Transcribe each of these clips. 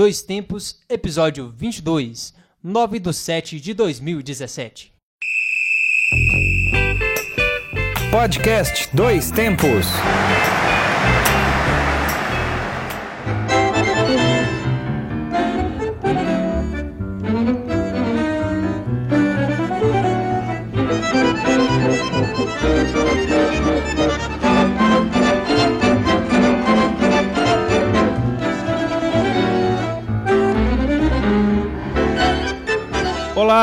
Dois Tempos, episódio 22, 9 de 7 de 2017. Podcast Dois Tempos.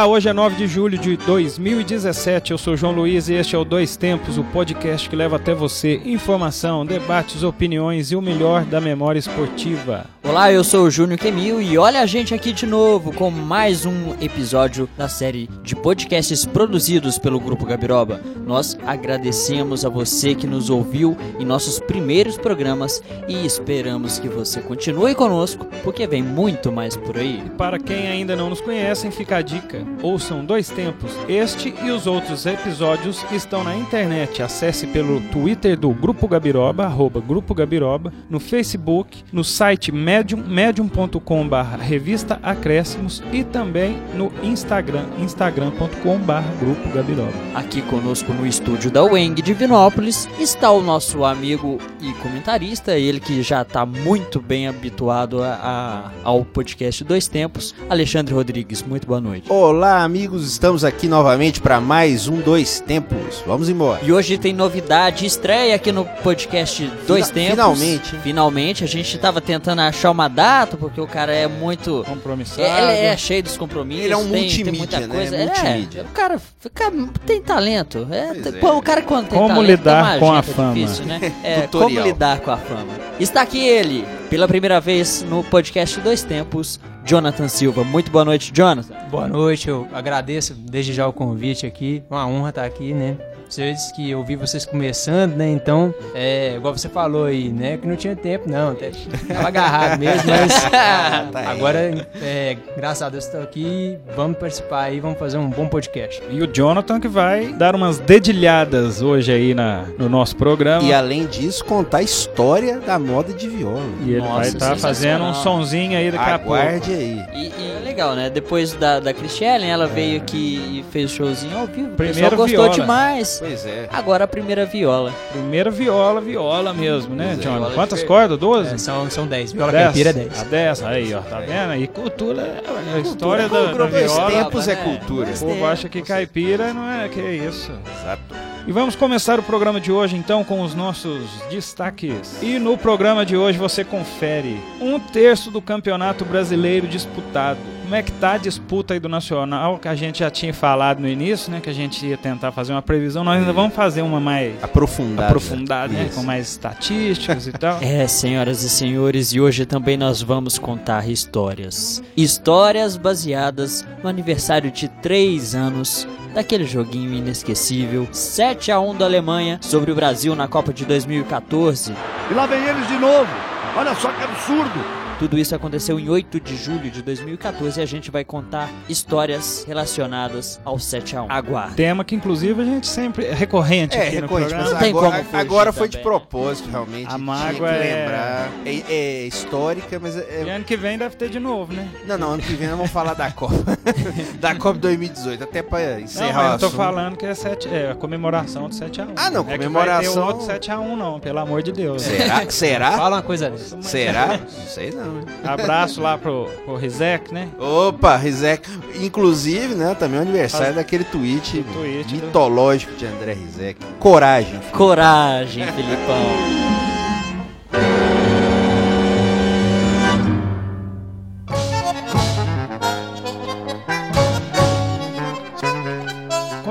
Hoje é 9 de julho de 2017. Eu sou João Luiz e este é o Dois Tempos, o podcast que leva até você informação, debates, opiniões e o melhor da memória esportiva. Olá, eu sou o Júnior Kemil e olha a gente aqui de novo com mais um episódio da série de podcasts produzidos pelo Grupo Gabiroba. Nós agradecemos a você que nos ouviu em nossos primeiros programas e esperamos que você continue conosco, porque vem muito mais por aí. Para quem ainda não nos conhece, fica a dica: ouçam Dois Tempos. Este e os outros episódios estão na internet. Acesse pelo Twitter do Grupo Gabiroba, arroba Grupo Gabiroba, no Facebook, no site Medium, medium.com barra revista Acréscimos e também no Instagram, instagram.com barra Grupo Gabiroba. Aqui conosco no estúdio da UENG de Vinópolis está o nosso amigo e comentarista, ele que já está muito bem habituado a, a, ao podcast Dois Tempos, Alexandre Rodrigues. Muito boa noite. Olá, amigos, estamos aqui novamente para mais um Dois Tempos. Vamos embora. E hoje tem novidade, estreia aqui no podcast Dois Fina- Tempos. finalmente? Finalmente, a gente estava tentando achar uma data, porque o cara é muito. Compromissado. Ele é cheio dos compromissos. Ele é um tem, tem multimídia, muita né? coisa. É multimídia. É, o cara, fica, tem talento. É, tem- é. pô, o cara quando tem Como talento, lidar tem com a agenda fama? Difícil, né? É, como lidar com a fama. Está aqui ele, pela primeira vez no podcast Dois Tempos, Jonathan Silva. Muito boa noite, Jonathan. Boa noite, eu agradeço desde já o convite aqui. Uma honra estar aqui, né? Vocês que eu vi vocês começando, né? Então, é, igual você falou aí, né? Que não tinha tempo, não. até Tava agarrado mesmo, mas Tá aí. agora, é, graças a Deus, estou aqui. Vamos participar aí, vamos fazer um bom podcast. E o Jonathan que vai dar umas dedilhadas hoje aí na, no nosso programa. E além disso, contar a história da moda de viola. E ele Nossa, vai estar fazendo um sonzinho aí daqui a pouco. Aguarde aí. E, e é legal, né? Depois da, da Cristiane, ela veio aqui e fez o showzinho ao vivo. O Primeira pessoal gostou viola. demais. Pois é. Agora a primeira viola. Primeira viola, viola mesmo, né, Pois é, Jonathan? viola Quantas cordas? 12? É, são, são 10. Viola Dez? caipira é 10. A 10, aí, ó, tá vendo? E cultura, é a história da, da Dois viola. tempos é né? cultura. O povo acha que caipira não é, que isso. Exato. E vamos começar o programa de hoje então com os nossos destaques. E no programa de hoje você confere um terço do campeonato brasileiro disputado. Como é que tá a disputa aí do Nacional, que a gente já tinha falado no início, né? Que a gente ia tentar fazer uma previsão. Nós ainda vamos fazer uma mais Aprofundado. aprofundada, né? Isso. Com mais estatísticas e tal. É, senhoras e senhores, e hoje também nós vamos contar histórias. Histórias baseadas no aniversário de 3 anos daquele joguinho inesquecível 7 a 1 da Alemanha sobre o Brasil na Copa de 2014. E lá vem eles de novo. Olha só que absurdo. Tudo isso aconteceu em 8 de julho de 2014 e a gente vai contar histórias relacionadas ao 7 a 1. Aguarde. Tema que inclusive a gente sempre é recorrente É, aqui no recorrente, programa. mas Não tem agora, como fugir agora foi de propósito, realmente. A Tinha mágoa que é- lembrar. É, é histórica, mas é, E ano que vem deve ter de novo, né? Não, não, ano que vem nós vamos falar da Copa. da Copa 2018, até pra Não, encerrar mas o eu tô falando que é, sete, é a comemoração do 7x1. Ah, não, é que vai ter comemoração- outro 7x1 não, pelo amor de Deus. Será? Será? Fala uma coisa dessa. Será? Não sei não. Hein? Abraço lá pro, pro Rizek, né? Opa, Rizek. Inclusive, né, também é o aniversário Faz- daquele tweet, Do tweet do- mitológico de André Rizek. Coragem. Coragem, Filipão.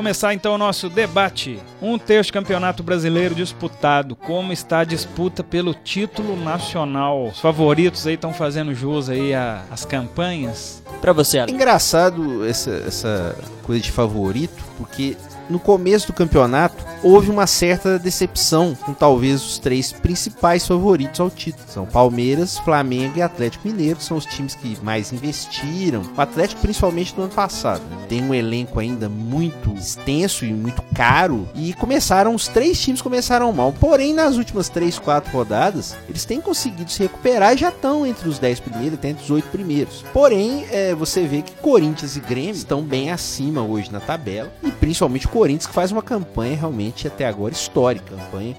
Começar então o nosso debate. Um terço campeonato brasileiro disputado. Como está a disputa pelo título nacional? Os favoritos aí estão fazendo jus aí às campanhas. Pra você, É Alex. engraçado essa, essa coisa de favorito, porque no começo do campeonato houve uma certa decepção com talvez os três principais favoritos ao título. São Palmeiras, Flamengo e Atlético Mineiro, que são os times que mais investiram. O Atlético principalmente no ano passado. né? Tem um elenco ainda muito extenso e muito caro e começaram os três times começaram mal. Porém, nas últimas três, quatro rodadas, eles têm conseguido se recuperar e já estão entre os 10 primeiros, até entre os oito primeiros. Porém, é, você vê que Corinthians e Grêmio estão bem acima hoje na tabela e principalmente o Corinthians que faz uma campanha realmente até agora histórica, campanha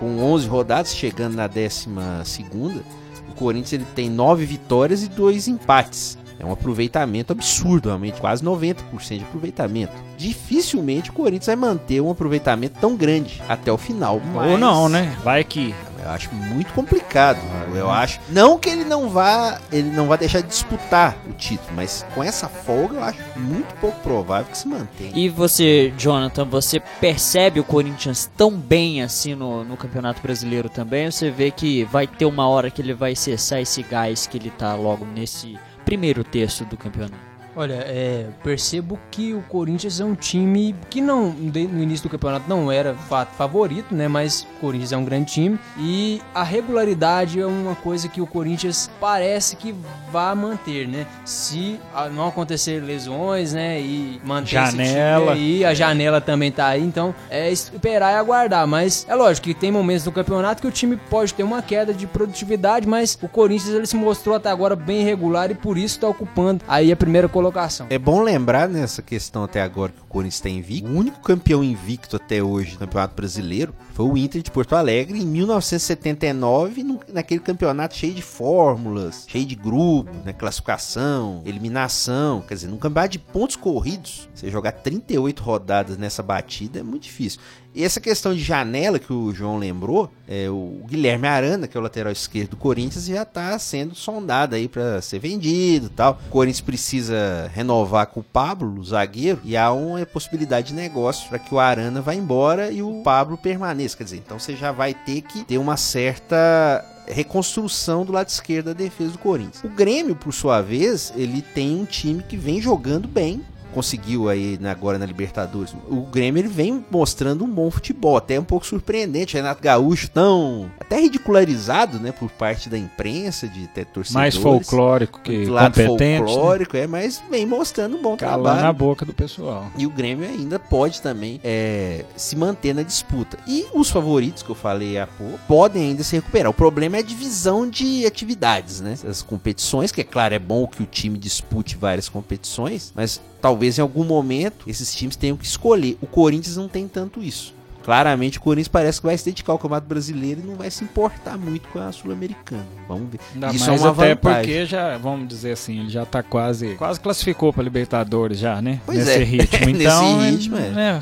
com 11 rodadas, chegando na 12 segunda. O Corinthians ele tem 9 vitórias e 2 empates. É um aproveitamento absurdo, realmente, quase 90% de aproveitamento. Dificilmente o Corinthians vai manter um aproveitamento tão grande até o final. Ou mas não, né? Vai que. Eu acho muito complicado. Eu acho. Não que ele não vá, ele não vá deixar de disputar o título, mas com essa folga eu acho muito pouco provável que se mantenha. E você, Jonathan, você percebe o Corinthians tão bem assim no, no Campeonato Brasileiro também? Você vê que vai ter uma hora que ele vai cessar esse gás que ele tá logo nesse primeiro terço do campeonato? Olha, é, percebo que o Corinthians é um time que não no início do campeonato não era fato favorito, né? Mas o Corinthians é um grande time e a regularidade é uma coisa que o Corinthians parece que vai manter, né? Se não acontecer lesões, né? E manter Janela. esse time aí, a janela também tá aí, então é esperar e aguardar. Mas é lógico que tem momentos no campeonato que o time pode ter uma queda de produtividade, mas o Corinthians ele se mostrou até agora bem regular e por isso está ocupando aí a primeira colocação. É bom lembrar nessa questão até agora que o Corinthians está invicto. O único campeão invicto até hoje no Campeonato Brasileiro foi o Inter de Porto Alegre em 1979, num- naquele campeonato cheio de fórmulas, cheio de grupos, né, classificação, eliminação. Quer dizer, num campeonato de pontos corridos, você jogar 38 rodadas nessa batida é muito difícil. E essa questão de janela que o João lembrou, é, o Guilherme Arana, que é o lateral esquerdo do Corinthians, já está sendo sondado aí para ser vendido tal. O Corinthians precisa renovar com o Pablo, o zagueiro, e há uma possibilidade de negócio para que o Arana vá embora e o Pablo permaneça. Quer dizer, então você já vai ter que ter uma certa reconstrução do lado esquerdo da defesa do Corinthians. O Grêmio, por sua vez, ele tem um time que vem jogando bem, conseguiu aí na- agora na Libertadores. O Grêmio ele vem mostrando um bom futebol, até um pouco surpreendente. Renato Gaúcho tão até ridicularizado, né, por parte da imprensa, de ter torcedores. Mais folclórico que lado competente. né? folclórico, é, mas vem mostrando um bom Calando trabalho. a boca do pessoal. E o Grêmio ainda pode também é, se manter na disputa. E os favoritos que eu falei há pouco podem ainda se recuperar. O problema é a divisão de atividades, né? As competições, que é claro, é bom que o time dispute várias competições, mas talvez em algum momento esses times tenham que escolher. O Corinthians não tem tanto isso. Claramente o Corinthians parece que vai se dedicar ao Campeonato Brasileiro e não vai se importar muito com a Sul-Americana. Vamos ver. Ainda Isso mais é uma até vantagem. porque já, vamos dizer assim, ele já tá quase, quase classificou para Libertadores já, né? Pois Nesse é. ritmo. Nesse Então, ritmo, é. né,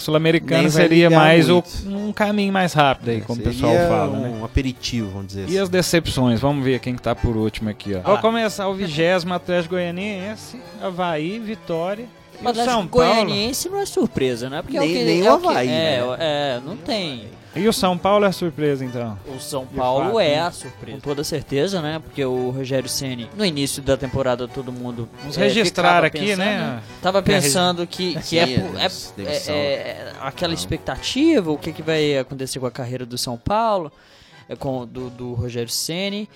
vai seria mais o- um caminho mais rápido aí, como o pessoal fala, um né? aperitivo, vamos dizer E assim. as decepções? Vamos ver quem que tá por último aqui, ó. Vou começar o vigésimo Atlético Goianiense, Havaí, Vitória. E O Atlético São Paulo. Goianiense não é surpresa, né? Porque é o Nem- que, nem é o Havaí, é, né? é, não tem. E o São Paulo é surpresa, então. O São Paulo fato, é né? a surpresa. Com toda certeza, né? Porque o Rogério Ceni no início da temporada, todo mundo. Vamos é, registrar aqui, pensando, né? Tava Que a pensando que, que é, é- é- é aquela expectativa, o que, que vai acontecer com a carreira do São Paulo, é, com do, do Rogério Ceni.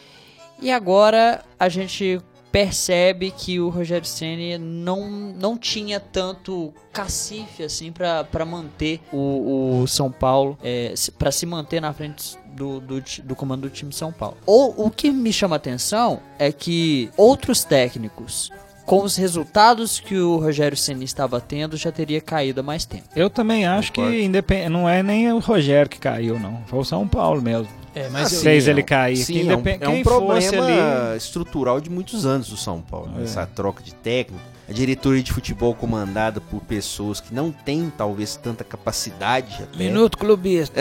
E agora a gente percebe que o Rogério Ceni não, não tinha tanto cacife assim para manter o, o São Paulo, é, para se manter na frente do, do, do comando do time de São Paulo. Ou o que me chama a atenção é que outros técnicos com os resultados que o Rogério Ceni estava tendo já teria caído há mais tempo. Eu também acho Concordo. que independ... não é nem o Rogério que caiu, não. Foi o São Paulo mesmo. É, mas Fez é ele um- cair. Sim, que é um, é um quem problema ali... estrutural de muitos anos do São Paulo. né? É. Essa troca de técnico. A diretoria de futebol comandada por pessoas que não têm, talvez, tanta capacidade até, clubista.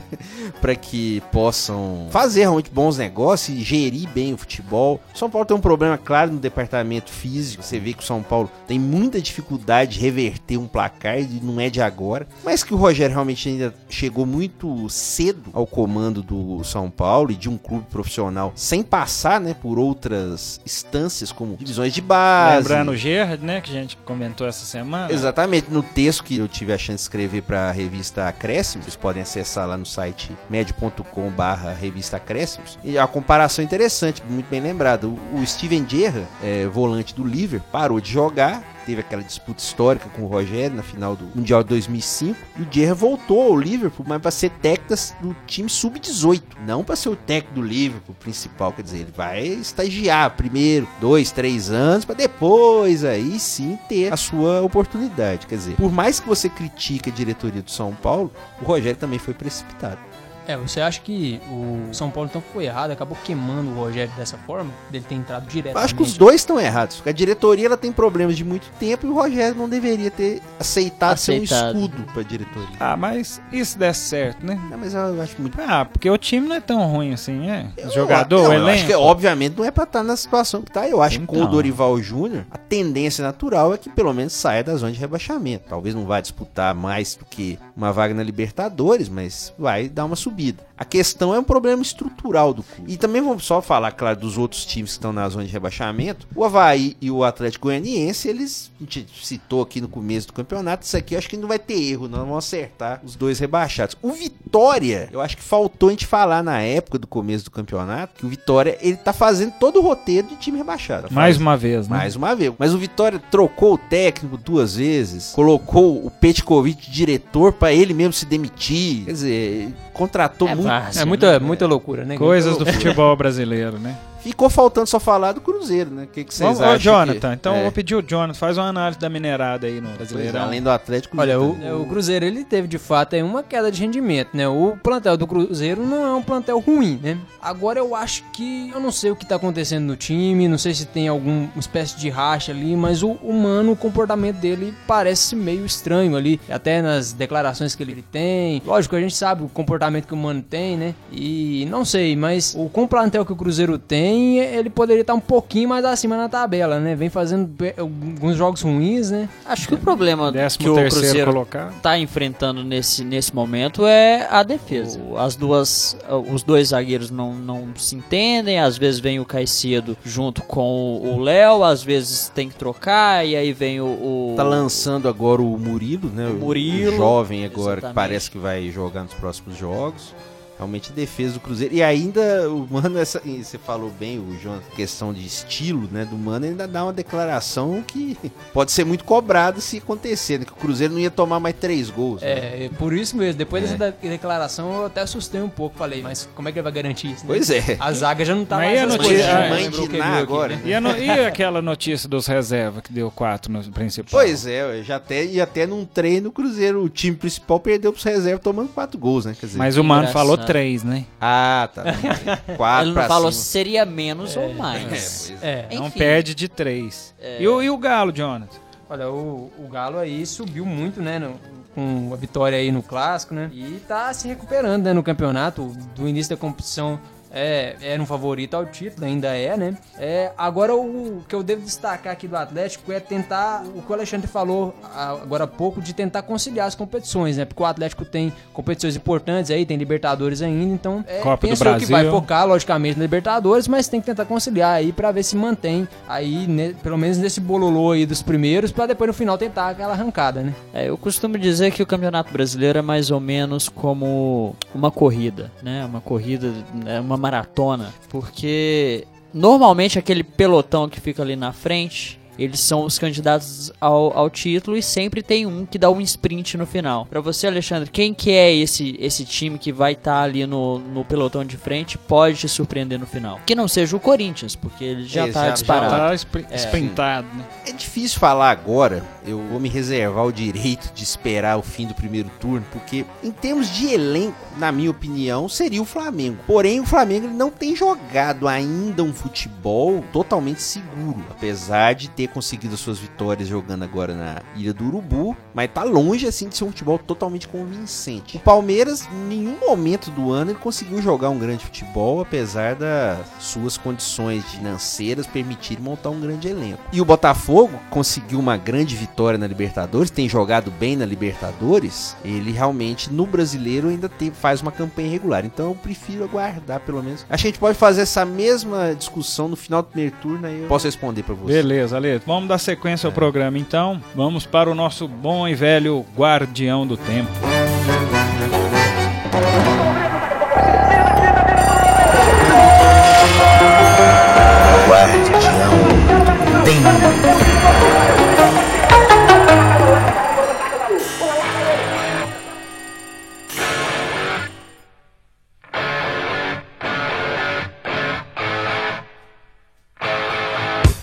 para que possam fazer realmente bons negócios e gerir bem o futebol. O São Paulo tem um problema claro no departamento físico. Você vê que o São Paulo tem muita dificuldade de reverter um placar e não é de agora. Mas que o Rogério realmente ainda chegou muito cedo ao comando do São Paulo e de um clube profissional sem passar, né, por outras instâncias como divisões de base. Lembrando o Né, que a gente comentou essa semana. Exatamente, no texto que eu tive a chance de escrever para a revista Acréscimos, vocês podem acessar lá no site med.com barra revista Acréscimos, e a comparação interessante, muito bem lembrado. O, o Steven Gerrard, é, volante do Liverpool, parou de jogar, teve aquela disputa histórica com o Rogério na final do Mundial de 2005, e o Gerrard voltou ao Liverpool, mas para ser técnico do time sub-18, não para ser o técnico do Liverpool principal, quer dizer, ele vai estagiar primeiro, dois, três anos, para depois aí sim ter a sua oportunidade, quer dizer, por mais que você critique a diretoria do São Paulo, o Rogério também foi precipitado. É, você acha que o São Paulo então foi errado, acabou queimando o Rogério dessa forma, dele ter entrado direto? Acho que os dois estão errados. Porque a diretoria ela tem problemas de muito tempo e o Rogério não deveria ter aceitado, Aceitado. ser um escudo pra diretoria. Ah, mas isso der certo, né? Não, mas eu acho muito. Ah, porque o time não é tão ruim assim, é? O Eu- jogador, não, o eu acho elenco. que, obviamente não é pra estar na situação que tá. Eu acho que com o Então. Dorival Júnior, a tendência natural é que pelo menos saia da zona de rebaixamento. Talvez não vá disputar mais do que uma vaga na Libertadores, mas vai dar uma subida. A questão é um problema estrutural do clube. E também vamos só falar, claro, dos outros times que estão na zona de rebaixamento. O Havaí e o Atlético Goianiense, eles, a gente citou aqui no começo do campeonato, isso aqui eu acho que não vai ter erro, não vão acertar os dois rebaixados. O Vitória, eu acho que faltou a gente falar na época do começo do campeonato, que o Vitória, ele tá fazendo todo o roteiro de time rebaixado. Tá Mais uma vez, né? mais uma vez. Mas o Vitória trocou o técnico duas vezes, colocou o Petkovic diretor pra ele mesmo se demitir. Quer dizer, contratou É muito. É muita, né? muita loucura, né? Coisas do futebol brasileiro, né? Ficou faltando só falar do Cruzeiro, né? O que, que vocês Vamos, acham? ô, Jonathan, que- então eu é, vou pedir o Jonathan, faz uma análise da minerada aí no é, Brasileirão. além do Atlético. Olha, o, Cruzeiro é, o Cruzeiro ele teve de fato aí uma queda de rendimento, né? O plantel do Cruzeiro não é um plantel ruim, né? Agora eu acho que eu não sei o que tá acontecendo no time, não sei se tem alguma espécie de racha ali, mas o humano, o comportamento dele parece meio estranho ali, até nas declarações que ele tem. Lógico, a gente sabe o comportamento que o humano tem, né? E não sei, mas o com o plantel que o Cruzeiro tem, ele poderia estar um pouquinho mais acima na tabela, né? Vem fazendo alguns jogos ruins, né? Acho que o problema Décimo que o terceiro Cruzeiro colocado. tá enfrentando nesse, nesse momento é a defesa. As duas, os dois zagueiros não, não se entendem, às vezes vem o Caicedo junto com o Léo, às vezes tem que trocar e aí vem o, o- Tá lançando agora o Murilo, né? O Murilo, jovem agora, exatamente. que parece que vai jogar nos próximos jogos. Realmente defesa do Cruzeiro. E ainda o Mano, essa, você falou bem, o João, questão de estilo, né? Do Mano ainda dá uma declaração que pode ser muito cobrada se acontecer, né? Que o Cruzeiro não ia tomar mais três gols. né? É, é por isso mesmo. Depois É. dessa de- declaração eu até assustei um pouco. Falei, mas como é que ele vai garantir isso? né? Pois é. A zaga já não tá Mas mais a notícia- coisas, né? a mãe de Ná viu aqui, agora, né? E, a no- e aquela notícia dos reservas que deu quatro no principal? Pois é, já até, e até num treino o Cruzeiro, o time principal perdeu pros reservas tomando quatro gols, né? Quer dizer, Mas o Mano falou três, né? ah, tá. Quatro Ele não falou se seria menos ou É, mais. pois É, Não Enfim. perde de três. É. E, o, e o Galo, Jonathan? olha, o, o Galo aí subiu muito, né? no- com a vitória aí no clássico, né? E tá se recuperando, né? No campeonato. Do início da competição é, era um favorito ao título, ainda é, né? É, agora o que eu devo destacar aqui do Atlético é tentar, o que o Alexandre falou a- agora há pouco, de tentar conciliar as competições, né? Porque o Atlético tem competições importantes aí, tem Libertadores ainda, então é, Copa do penso eu que vai Brasil. focar, logicamente, na Libertadores, mas tem que tentar conciliar aí pra ver se mantém aí, né, pelo menos nesse bololô aí dos primeiros, pra depois no final tentar aquela arrancada, né? É, eu costumo dizer que o Campeonato Brasileiro é mais ou menos como uma corrida, né? Uma corrida, é uma maratona, porque normalmente aquele pelotão que fica ali na frente, eles são os candidatos ao, ao título e sempre tem um que dá um sprint no final. Pra você, Alexandre, quem que é esse, esse time que vai estar ali no, no pelotão de frente pode te surpreender no final? Que não seja o Corinthians, porque ele já Ele tá já- já disparado. Tá spri- sprintado, né? É difícil falar agora, eu vou me reservar o direito de esperar o fim do primeiro turno, porque em termos de elenco, na minha opinião, seria o Flamengo. Porém, o Flamengo não tem jogado ainda um futebol totalmente seguro, apesar de ter conseguido as suas vitórias jogando agora na Ilha do Urubu, mas tá longe assim de ser um futebol totalmente convincente. O Palmeiras, em nenhum momento do ano, ele conseguiu jogar um grande futebol, apesar das suas condições financeiras permitirem montar um grande elenco. E o Botafogo conseguiu uma grande vitória na Libertadores, tem jogado bem na Libertadores. Ele realmente no brasileiro ainda tem, faz uma campanha regular. Então eu prefiro aguardar pelo menos. A gente pode fazer essa mesma discussão no final do primeiro turno aí eu posso responder pra você. Beleza, Ale. Carleto, vamos dar sequência ao programa então. Vamos para o nosso bom e velho Guardião do Tempo.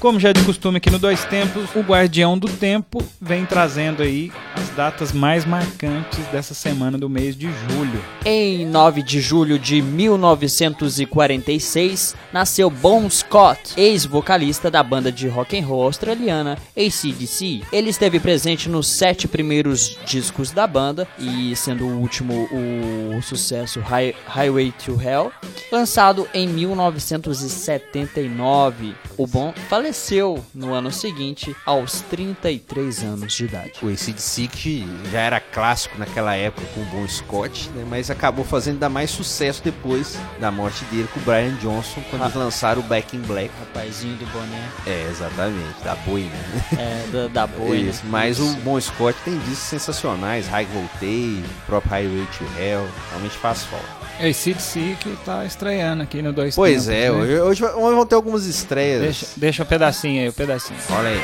Como já é de costume aqui no Dois Tempos, o Guardião do Tempo vem trazendo aí as datas mais marcantes dessa semana do mês de julho. Em 9 de julho de 1946, nasceu Bon Scott, ex-vocalista da banda de rock and roll australiana AC/DC. Ele esteve presente nos sete primeiros discos da banda e sendo o último o sucesso Hi Highway to Hell, lançado em 1979. O Bon faleceu no ano seguinte aos 33 anos de idade. O ACDC que já era clássico naquela época com o Bon Scott, né, mas acabou fazendo ainda mais sucesso depois da morte dele com o Brian Johnson, quando Ah. eles lançaram o Back in Black. Rapazinho do boné É, exatamente, da Boina. né? é, da, da boi. né? Isso, mas o Bon Scott tem discos sensacionais, High Voltage, o próprio Highway to Hell, realmente faz falta. É esse que tá estreando aqui no Dois Pois Tempos. é, né? hoje, hoje vão ter algumas estreias. Deixa, deixa o pedacinho aí, o pedacinho. Olha aí.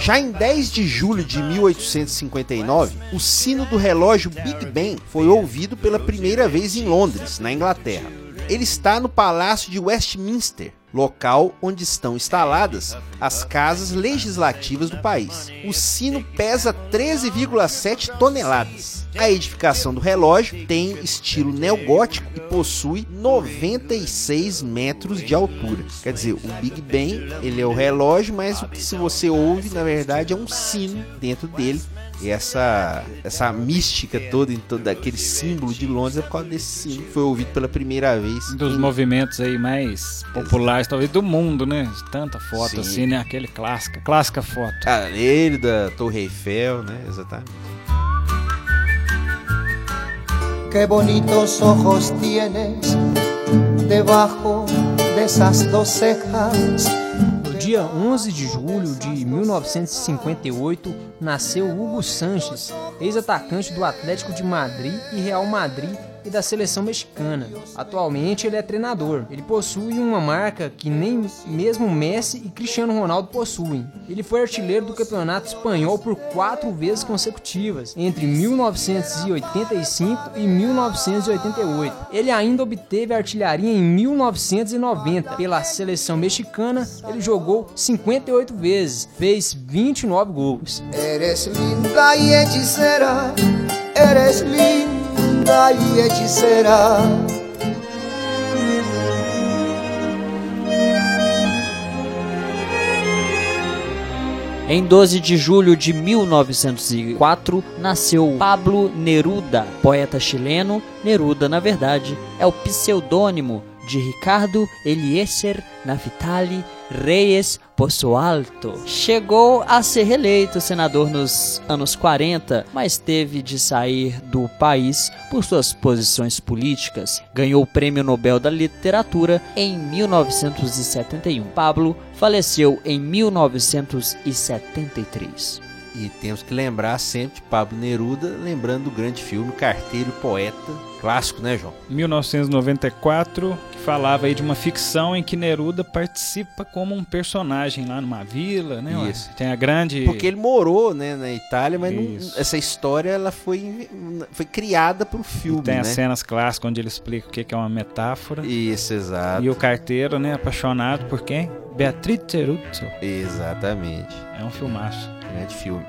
Já em 10 de julho de 1859, o sino do relógio Big Ben foi ouvido pela primeira vez em Londres, na Inglaterra. Ele está no Palácio de Westminster, local onde estão instaladas as casas legislativas do país. O sino pesa 13,7 toneladas. A edificação do relógio tem estilo neogótico e possui 96 metros de altura. Quer dizer, o Big Ben ele é o relógio, mas o que se você ouve na verdade é um sino dentro dele. E essa, essa mística toda, em todo aquele símbolo de Londres é por causa desse sino que foi ouvido pela primeira vez. Um dos em- movimentos aí mais populares, talvez, do mundo, né? Tanta foto Sim. assim, né? Aquele clássica, clássica foto. Ah, ele da Torre Eiffel, né? Exatamente. Qué bonitos ojos tienes debajo de esas dos cejas. Dia 11 de julho de 1958, nasceu Hugo Sanches, ex-atacante do Atlético de Madrid e Real Madrid e da seleção mexicana. Atualmente ele é treinador. Ele possui uma marca que nem mesmo Messi e Cristiano Ronaldo possuem. Ele foi artilheiro do Campeonato Espanhol por quatro vezes consecutivas, entre 1985 e 1988. Ele ainda obteve a artilharia em 1990. Pela seleção mexicana, ele jogou 58 vezes, fez 29 gols. Eres linda y hechicera, eres linda y hechicera. Em 12 de julho de 1904, nasceu Pablo Neruda, poeta chileno. Neruda, na verdade, é o pseudônimo de Ricardo Eliezer Naftali Reyes Poço Alto. Chegou a ser reeleito senador nos anos 40, mas teve de sair do país por suas posições políticas. Ganhou o Prêmio Nobel da Literatura em 1971. Pablo faleceu em 1973. E temos que lembrar sempre de Pablo Neruda, lembrando do grande filme Carteiro Poeta, clássico, né, João? 1994, que falava aí de uma ficção em que Neruda participa como um personagem lá numa vila, né? ué? Isso. Tem a grande. Porque ele morou, né, na Itália, mas não- essa história ela foi, foi criada pro filme, Tem né? as cenas clássicas onde ele explica o que é uma metáfora. Isso, exato. E o carteiro, né, apaixonado por quem? Beatriz Ceruzzo. Exatamente. É um filmaço. Grande filme.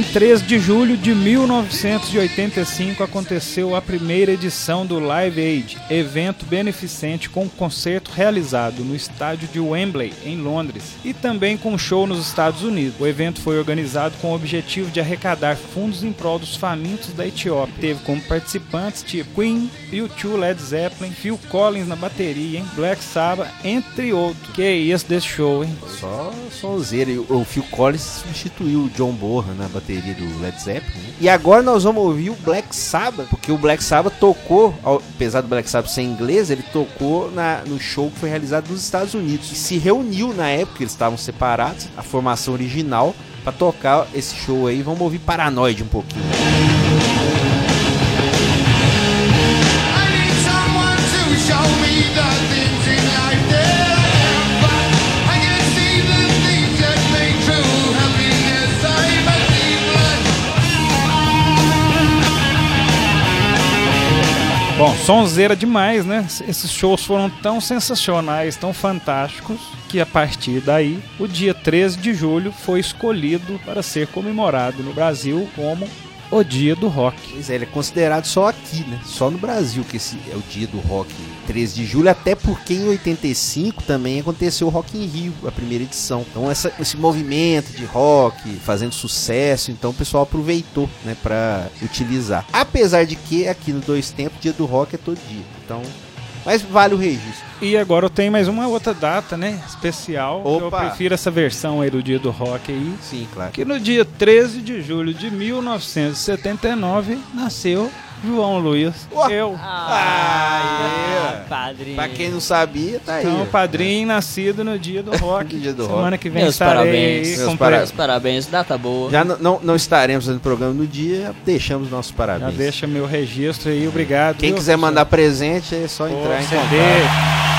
Em 3 de julho de 1985 aconteceu a primeira edição do Live Aid, evento beneficente com concerto realizado no estádio de Wembley, em Londres, e também com show nos Estados Unidos. O evento foi organizado com o objetivo de arrecadar fundos em prol dos famintos da Etiópia. Teve como participantes tipo Queen, U2, Led Zeppelin, Phil Collins na bateria, hein? Black Sabbath, entre outros. Que isso desse show, hein? Só sonzeira. O o Phil Collins substituiu o John Bonham na bateria do Led Zeppelin. né? E agora nós vamos ouvir o Black Sabbath, porque o Black Sabbath tocou, apesar do Black Sabbath ser inglês, ele tocou na- no show que foi realizado nos Estados Unidos. E se reuniu na época, eles estavam separados, a formação original, pra tocar esse show aí. Vamos ouvir Paranoid um pouquinho. Sonzeira demais, né? Esses shows foram tão sensacionais, tão fantásticos, que a partir daí, o dia 13 de julho foi escolhido para ser comemorado no Brasil como o Dia do Rock. Pois é, ele é considerado só aqui, né? Só no Brasil que esse é o dia do rock 13 de julho, até porque em 85 também aconteceu o Rock in Rio, a primeira edição. Então essa- esse movimento de rock fazendo sucesso, então o pessoal aproveitou, né, para utilizar. Apesar de que aqui no Dois Tempos, dia do rock é todo dia. Então, mas vale o registro. E agora eu tenho mais uma outra data, né? Especial. Eu prefiro essa versão aí do Dia do Rock aí. Sim, claro. Que no dia 13 de julho de 1979 nasceu João Luiz. Ué. Eu. Ah, padrinho. Pra quem não sabia, tá aí. Então, padrinho nascido no dia do rock. Dia do Semana rock. que vem Meus parabéns. aí Meus com para- Meus parabéns, data boa. Já não, não, não estaremos fazendo programa no dia, deixamos nossos Já parabéns. deixa meu registro aí, obrigado. Quem viu, quiser mandar presente é só Pô, entrar em CD. contato.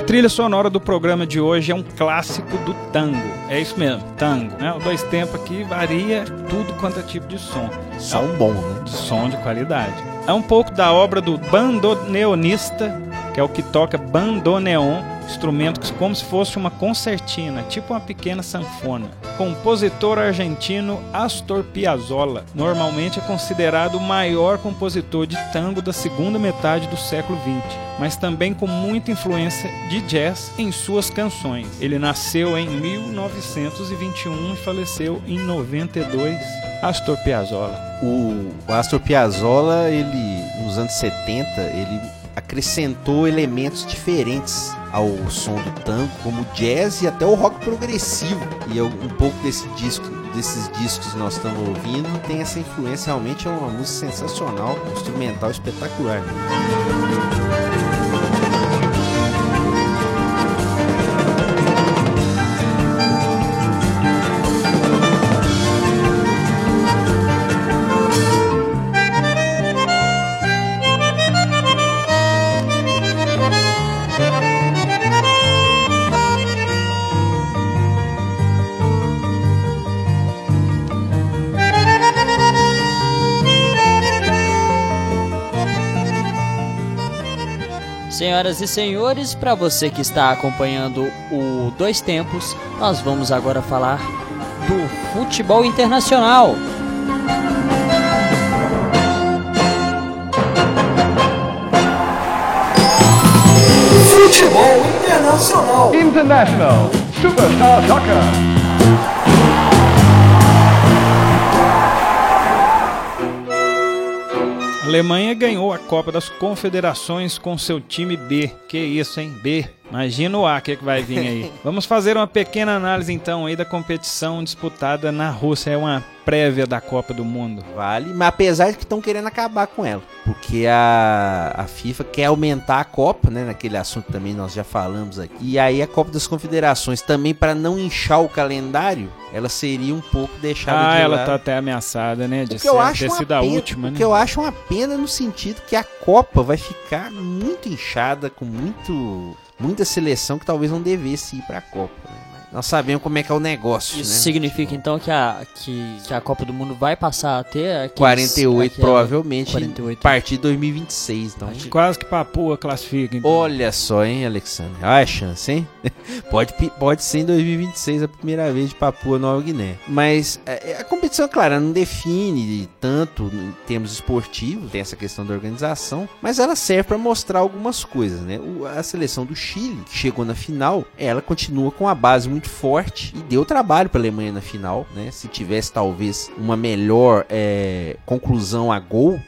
A trilha sonora do programa de hoje é um clássico do tango. É isso mesmo, tango. Né? O dois tempos aqui varia tudo quanto é tipo de som. Só um bom, né? de som de qualidade. É um pouco da obra do bandoneonista, que é o que toca bandoneon, instrumento como se fosse uma concertina, tipo uma pequena sanfona. Compositor argentino Astor Piazzolla, normalmente é considerado o maior compositor de tango da segunda metade do século XX, mas também com muita influência de jazz em suas canções. Ele nasceu em 1921 e faleceu em 92. Astor Piazzolla. O Astor Piazzolla, ele nos anos 70, ele acrescentou elementos diferentes ao som do tango, como jazz e até o rock progressivo. E um pouco desse disco, desses discos nós estamos ouvindo tem essa influência. Realmente é uma música sensacional, um instrumental espetacular. Senhoras e senhores, para você que está acompanhando o Dois Tempos, nós vamos agora falar do futebol internacional. Futebol Internacional. International Superstar Soccer. Alemanha ganhou a Copa das Confederações com seu time B. Que isso, hein? B. Imagina o A, o que, que vai vir aí. Vamos fazer uma pequena análise então aí da competição disputada na Rússia. É uma prévia da Copa do Mundo. Vale, mas apesar de que estão querendo acabar com ela. Porque a, a FIFA quer aumentar a Copa, né? Naquele assunto também nós já falamos aqui. E aí a Copa das Confederações também, para não inchar o calendário, ela seria um pouco deixada Ah, de ela lado. tá até ameaçada, né? De O ser, eu acho ter sido a pena, última, o né? que eu acho uma pena no sentido que a Copa vai ficar muito inchada, com muito muita seleção que talvez não devesse ir pra Copa. Nós sabemos como é que é o negócio, Isso né? significa então que a, que, que a Copa do Mundo vai passar a ter aqueles, 48 aquela- provavelmente 48. a partir de 2026, então. Quase que Papua classifica. Então. Olha só, hein, Alexandre. Olha a chance, hein? pode, pode ser em 2026 a primeira vez de Papua Nova Guiné. Mas é, a competição, claro, ela não define tanto em termos esportivos, tem essa questão da organização, mas ela serve para mostrar algumas coisas, né? O- a seleção do Chile, que chegou na final, ela continua com uma base muito forte e deu trabalho para a Alemanha na final, né? Se tivesse talvez uma melhor é, conclusão a gol,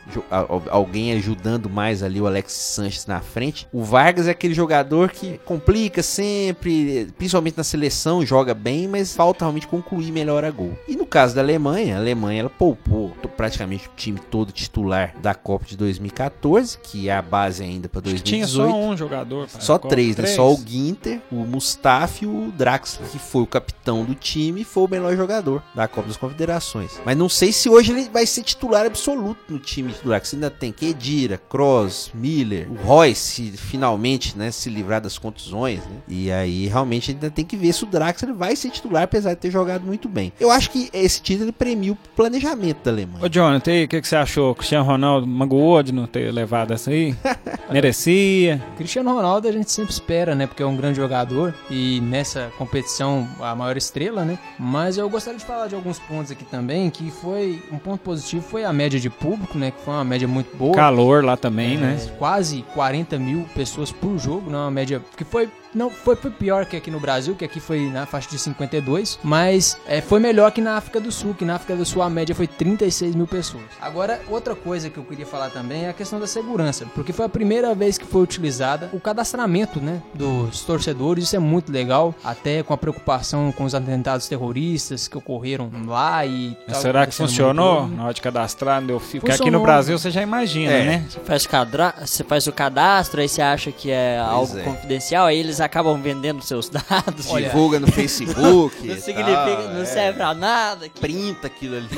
alguém ajudando mais ali o Alex Sanches na frente. O Vargas é aquele jogador que complica sempre, principalmente na seleção, joga bem, mas falta realmente concluir melhor a gol. E no caso da Alemanha, a Alemanha ela poupou praticamente o time todo titular da Copa de 2014, que é a base ainda para Acho que tinha 2018. só um jogador. para Só três, né? Só o Ginter, o Mustafa e o Draxler, que foi o capitão do time e foi o melhor jogador da Copa das Confederações. Mas não sei se hoje ele vai ser titular absoluto no time titular, que você ainda tem Kedira, Kroos, Miller, o Royce, finalmente, né, se livrar das contusões, né? E aí, realmente, ainda tem que ver se o Draxler vai ser titular, apesar de ter jogado muito bem. Eu acho que esse título ele premia o planejamento da Alemanha. Ô, Jonathan, o que, que você achou? Cristiano Ronaldo magoou de não ter levado essa aí? Merecia. Cristiano Ronaldo a gente sempre espera, né? Porque é um grande jogador e nessa competição a maior estrela, né? Mas eu gostaria de falar de alguns pontos aqui também, que foi um ponto positivo foi a média de público, né? Que foi uma média muito boa. Calor lá também, né? É, Quase 40 mil pessoas por jogo, né? Uma média que foi não foi, foi pior que aqui no Brasil, que aqui foi na faixa de 52, mas é, foi melhor que na África do Sul, que na África do Sul a média foi 36 mil pessoas. Agora, outra coisa que eu queria falar também é a questão da segurança, porque foi a primeira vez que foi utilizada o cadastramento, né, dos torcedores, isso é muito legal, até com a preocupação com os atentados terroristas que ocorreram lá e... Tal, será que funcionou na hora de cadastrar? Deu fio? Porque aqui no Brasil você já imagina, É. né? Você faz, cadra... você faz o cadastro, aí você acha que é algo é. confidencial, aí eles acabam vendendo seus dados. Olha, Divulga no Facebook. não significa, tal, não é. serve pra nada. que- Printa aquilo ali.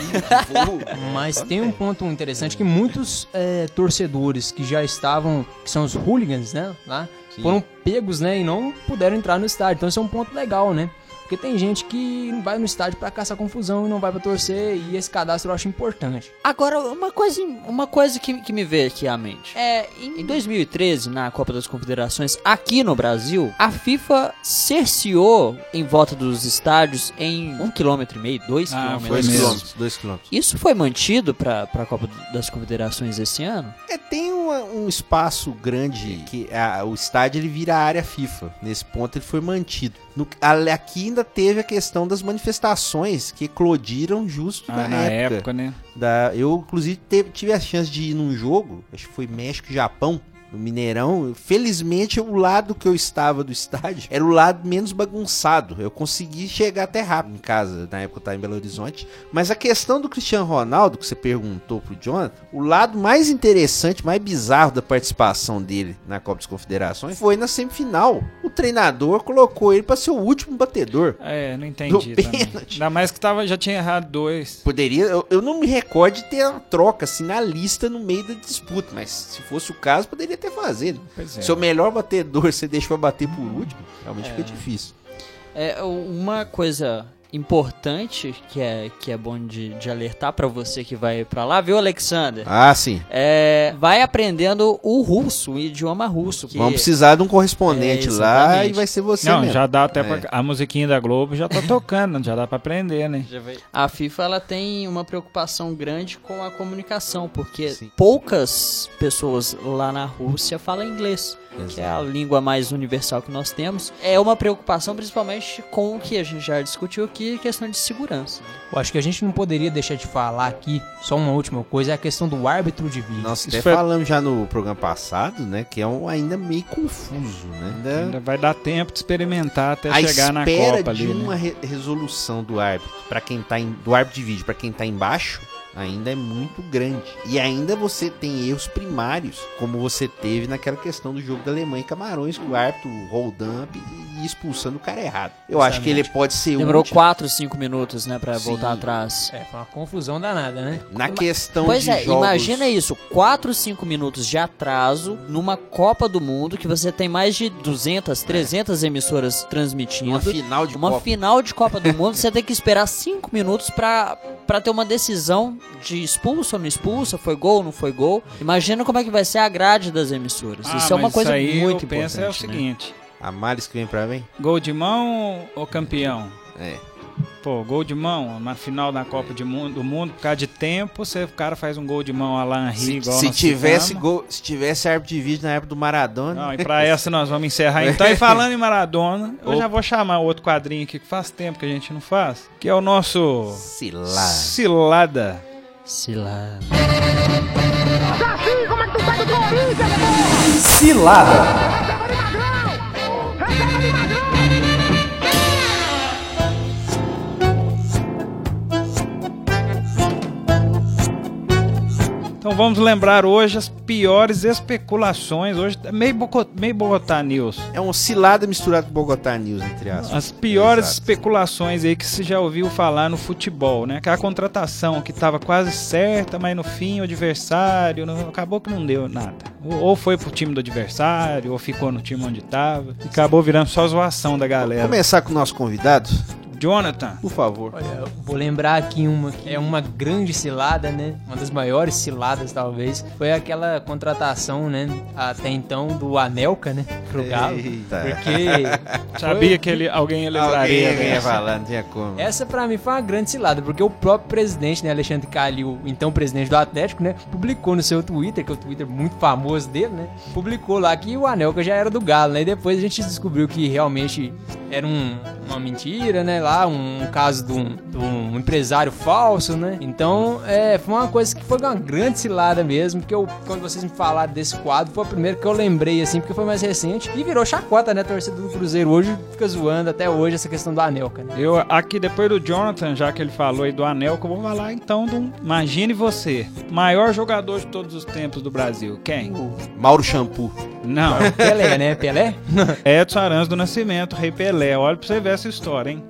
Mas tem um ponto interessante que muitos é, torcedores que já estavam, que são os hooligans, né, lá, Sim. foram pegos, né, e não puderam entrar no estádio. Então isso é um ponto legal, né? Porque tem gente que vai no estádio pra caçar confusão e não vai pra torcer, e esse cadastro eu acho importante. Agora, uma coisa, uma coisa que, que me veio aqui à mente. É, em, em 2013, na Copa das Confederações, aqui no Brasil, a FIFA cerceou em volta dos estádios em um quilômetro e meio, dois Ah, quilômetros. Dois quilômetros, dois quilômetros. Isso foi mantido pra, pra Copa das Confederações esse ano? É, tem uma- um espaço grande que a- o estádio ele vira área FIFA. Nesse ponto ele foi mantido. No- a- aqui ainda teve a questão das manifestações que eclodiram justo Ah, na, na época. época, né? da- eu, inclusive, teve- tive a chance de ir num jogo, acho que foi México e Japão, no Mineirão. Felizmente, o lado que eu estava do estádio era o lado menos bagunçado. Eu consegui chegar até rápido em casa, na época eu estava em Belo Horizonte. Mas a questão do Cristiano Ronaldo, que você perguntou pro Jonathan, o lado mais interessante, mais bizarro da participação dele na Copa das Confederações foi na semifinal. O treinador colocou ele para ser o último batedor. É, não entendi. Ainda mais que tava, já tinha errado dois. Poderia, eu, eu não me recordo de ter uma troca assim na lista no meio da disputa, mas se fosse o caso, poderia ter fazido. Pois é. Seu melhor batedor você deixa pra bater por último, realmente fica difícil. É uma coisa importante que é, que é bom de, de alertar pra você que vai pra lá, viu, Alexander? Ah, sim. É, vai aprendendo o russo, o idioma russo. que- Vamos precisar de um correspondente É, lá e vai ser você Não, mesmo. já dá até É. pra. A musiquinha da Globo já tá tocando, já dá pra aprender, né? A FIFA ela tem uma preocupação grande com a comunicação, porque Sim. poucas pessoas lá na Rússia falam inglês, que é a língua mais universal que nós temos. É uma preocupação principalmente com o que a gente já discutiu aqui, questão de segurança. Eu acho que a gente não poderia deixar de falar aqui, só uma última coisa, é a questão do árbitro de vídeo. Nós até foi- falamos já no programa passado, né, que é um ainda meio confuso, né? Ainda Ainda vai dar tempo de experimentar até a chegar na espera Copa de ali. uma Né? re- resolução do árbitro para quem tá em, do árbitro de vídeo para quem tá embaixo ainda é muito grande. E ainda você tem erros primários, como você teve naquela questão do jogo da Alemanha e Camarões, com o árbitro hold up e expulsando o cara errado. Eu acho que ele pode ser Demorou útil 4, 5 minutos, né, pra Sim. voltar atrás. É, foi uma confusão danada, né? na questão Pois de é, jogos... imagina isso, 4, 5 minutos de atraso numa Copa do Mundo que você tem mais de 200, 300 emissoras transmitindo. Uma final de Uma Copa. final de Copa do Mundo, você tem que esperar 5 minutos pra, pra ter uma decisão de expulso ou não expulso, foi gol ou não foi gol. Imagina como é que vai ser a grade das emissoras. Ah, isso é uma coisa aí muito eu penso é o importante, né? seguinte: A males que vem pra mim? gol de mão ou campeão? É. Pô, gol de mão, na final da Copa de mundo, do Mundo, por causa de tempo, você, o cara faz um gol de mão a lá Henry, Se, igual se tivesse gol, se tivesse árbitro de vídeo na época do Maradona, Não, e pra essa nós vamos encerrar então. E falando em Maradona, eu já vou chamar outro quadrinho aqui que faz tempo que a gente não faz, que é o nosso se lá. Cilada. Cilada. Cilada. Vamos lembrar hoje as piores especulações. Hoje é meio, meio Bogotá News. É um cilada misturado com Bogotá News, entre aspas. As piores Exato. especulações aí que se já ouviu falar no futebol, né? Aquela contratação que estava quase certa, mas no fim o adversário não- acabou que não deu nada. Ou, ou foi pro time do adversário, ou ficou no time onde estava. E acabou virando só zoação da galera. Começar com o nosso convidado, Jonathan, por favor. Olha, eu vou lembrar aqui uma que é uma grande cilada, né? Uma das maiores ciladas, talvez. Foi aquela contratação, né? Até então, do Anelka, né? Pro Galo. Eita. Porque sabia que ele, alguém ia lembraria. Alguém, alguém ia dessa. falar, não tinha como. essa pra mim foi uma grande cilada, porque o próprio presidente, né, Alexandre Calil, então presidente do Atlético, né, publicou no seu Twitter, que é o Twitter muito famoso dele, né, publicou lá que o Anelka já era do Galo, né, e depois a gente descobriu que realmente era um- uma mentira, né, lá, um, caso de um, de um empresário falso, né, então, é, foi uma coisa que foi uma grande cilada mesmo, porque eu, quando vocês me falaram desse quadro, foi o primeiro que eu lembrei, assim, porque foi mais recente, e virou chacota, né, a torcida do Cruzeiro hoje fica zoando até hoje essa questão do Anelka, né. Eu aqui depois do Jonathan, já que ele falou aí do Anel, que eu vou falar então do Imagine você, maior jogador de todos os tempos do Brasil. Quem? Mauro Shampoo. Não, Pelé, né? Pelé? Edson Arantes do Nascimento, Rei Pelé. Olha pra você ver essa história, hein?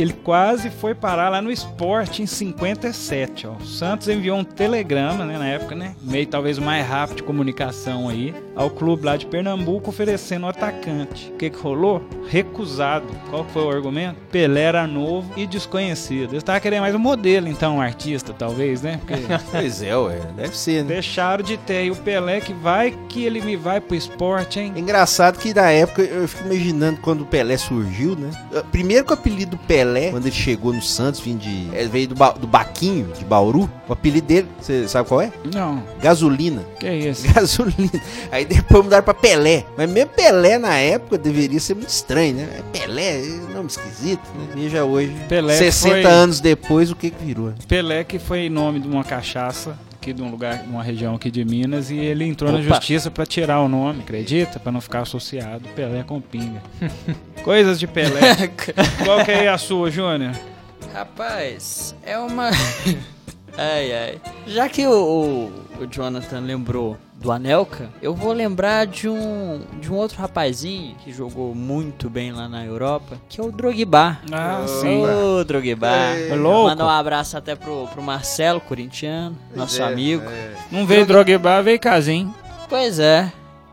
Que ele quase foi parar lá no esporte em 57, ó. O Santos enviou um telegrama, né, na época, né? Meio talvez o mais rápido de comunicação aí, ao clube lá de Pernambuco oferecendo um atacante. O que que rolou? Recusado. Qual foi o argumento? Pelé era novo e desconhecido. Eles estavam querendo mais um modelo, então, um artista, talvez, né? Porque Pois é, ué, deve ser, né? deixaram de ter. E o Pelé que vai que ele me vai pro esporte, hein? É Engraçado que na época eu fico imaginando quando o Pelé surgiu, né? Primeiro que o apelido Pelé, quando ele chegou no Santos, vim de. Ele veio do, Ba- do Baquinho, de Bauru. O apelido dele, você sabe qual é? Não, Gasolina. que isso? Gasolina. Aí depois mudaram pra Pelé. Mas mesmo Pelé na época deveria ser muito estranho, né? Pelé, nome esquisito, né? Veja hoje, Pelé 60 foi- anos depois, o que que virou? Pelé que foi nome de uma cachaça aqui de um lugar, uma região aqui de Minas e ele entrou na Opa. justiça pra tirar o nome, acredita? Pra não ficar associado Pelé com pinga. Coisas de Pelé. Qual que é a sua, Júnior? Rapaz, é uma. ai, ai. Já que o, o, o Jonathan lembrou do Anelka, eu vou lembrar de um, de um outro rapazinho que jogou muito bem lá na Europa, que é o Drogba. Ah, Ô, Drogba. É louco. Mandar um abraço até pro, pro Marcelo, corintiano, nosso é, amigo. Não veio Drogba, veio Casim. Pois é.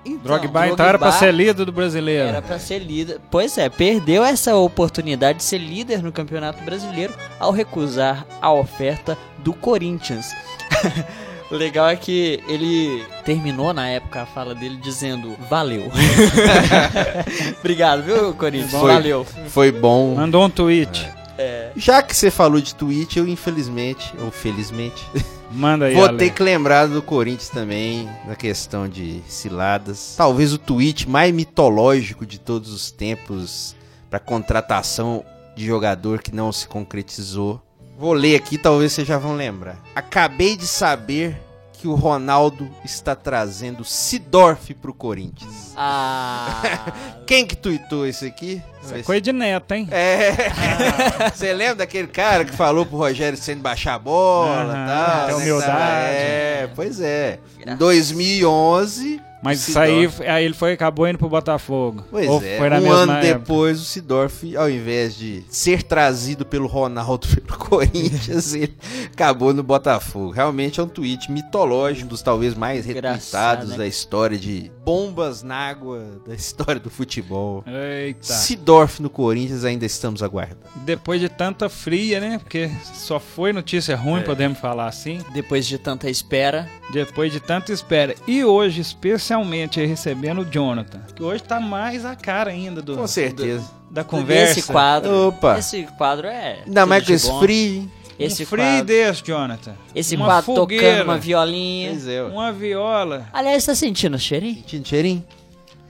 Então, Drogba então era pra ser líder do brasileiro. Era pra ser líder. Pois é, perdeu essa oportunidade de ser líder no Campeonato Brasileiro ao recusar a oferta do Corinthians. O legal é que ele terminou na época a fala dele dizendo valeu. Obrigado, viu, Corinthians? Foi. Valeu. Foi bom. Mandou um tweet. Já que você falou de tweet, eu infelizmente, ou felizmente, Manda aí, vou Ale. ter que lembrar do Corinthians também, na questão de ciladas. Talvez o tweet mais mitológico de todos os tempos para contratação de jogador que não se concretizou. Vou ler aqui, talvez vocês já vão lembrar. Acabei de saber que o Ronaldo está trazendo Sidorf pro Corinthians. Ah, Quem que tuitou isso aqui? Isso é coisa de neto, hein? É. Você lembra daquele cara que falou pro Rogério Senna baixar a bola e tal? tem né, humildade. É, pois é. Em Graças. 2011. Mas isso aí, aí ele foi, acabou indo pro Botafogo. Pois Ou é, foi na um mesma ano época? depois o Sidorf, ao invés de ser trazido pelo Ronaldo pelo Corinthians, ele acabou no Botafogo. Realmente é um tweet mitológico, um dos talvez mais retweetados né? da história de bombas na água da história do futebol. Eita. Sidorf no Corinthians ainda estamos aguardando. Depois de tanta fria, né? Porque só foi notícia ruim, podemos falar assim. depois de tanta espera. Depois de tanta espera. E hoje, especialmente, aí recebendo o Jonathan. Que hoje tá mais a cara ainda do, Com certeza. da conversa. Esse quadro. Opa. Esse quadro é. Ainda mais com de esse frio. Esse um free quadro. desse, Jonathan. Esse uma quadro fogueira, tocando uma violinha. Pois é. Uma viola. Aliás, tá sentindo o cheirinho? Sentindo cheirinho?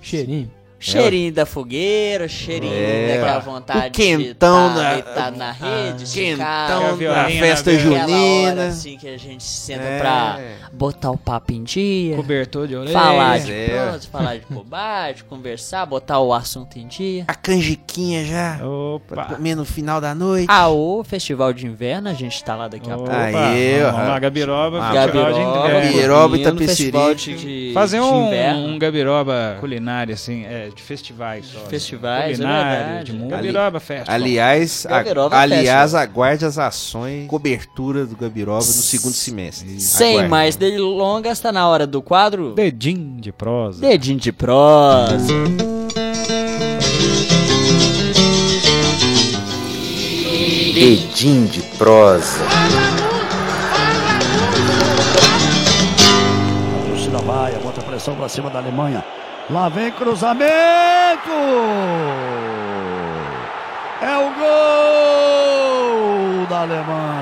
Cheirinho. Cheirinho da fogueira, cheirinho É. daquela vontade O quentão de tá da- deitado na rede, Quentão esticado. a da festa na. Aquela hora junina. assim que a gente senta É. pra botar o papo em dia, Cobertor de orelha. falar de é. pronto, falar de bobagem, conversar, botar o assunto em dia. A canjiquinha já. Opa. Comer no final da noite. Ah, o Festival de Inverno, a gente tá lá daqui a pouco. Aí, ó. Vamos lá, Gabiroba. Ah, festival de Gabiroba, inverno. Gabiroba e de, Fazer de um, inverno. um Gabiroba culinário, assim, é, de festivais só. Festivais, é de música. Gabiroba Festival. Aliás, a- aliás, aguarde as ações, cobertura do Gabiroba no segundo semestre. Sem Aguarde. mais delongas, tá na hora do quadro Dedinho de prosa. Dedinho de prosa. Dedinho de prosa. A torcida vai, bota pressão pra cima da Alemanha. Lá vem cruzamento! É o gol da Alemanha!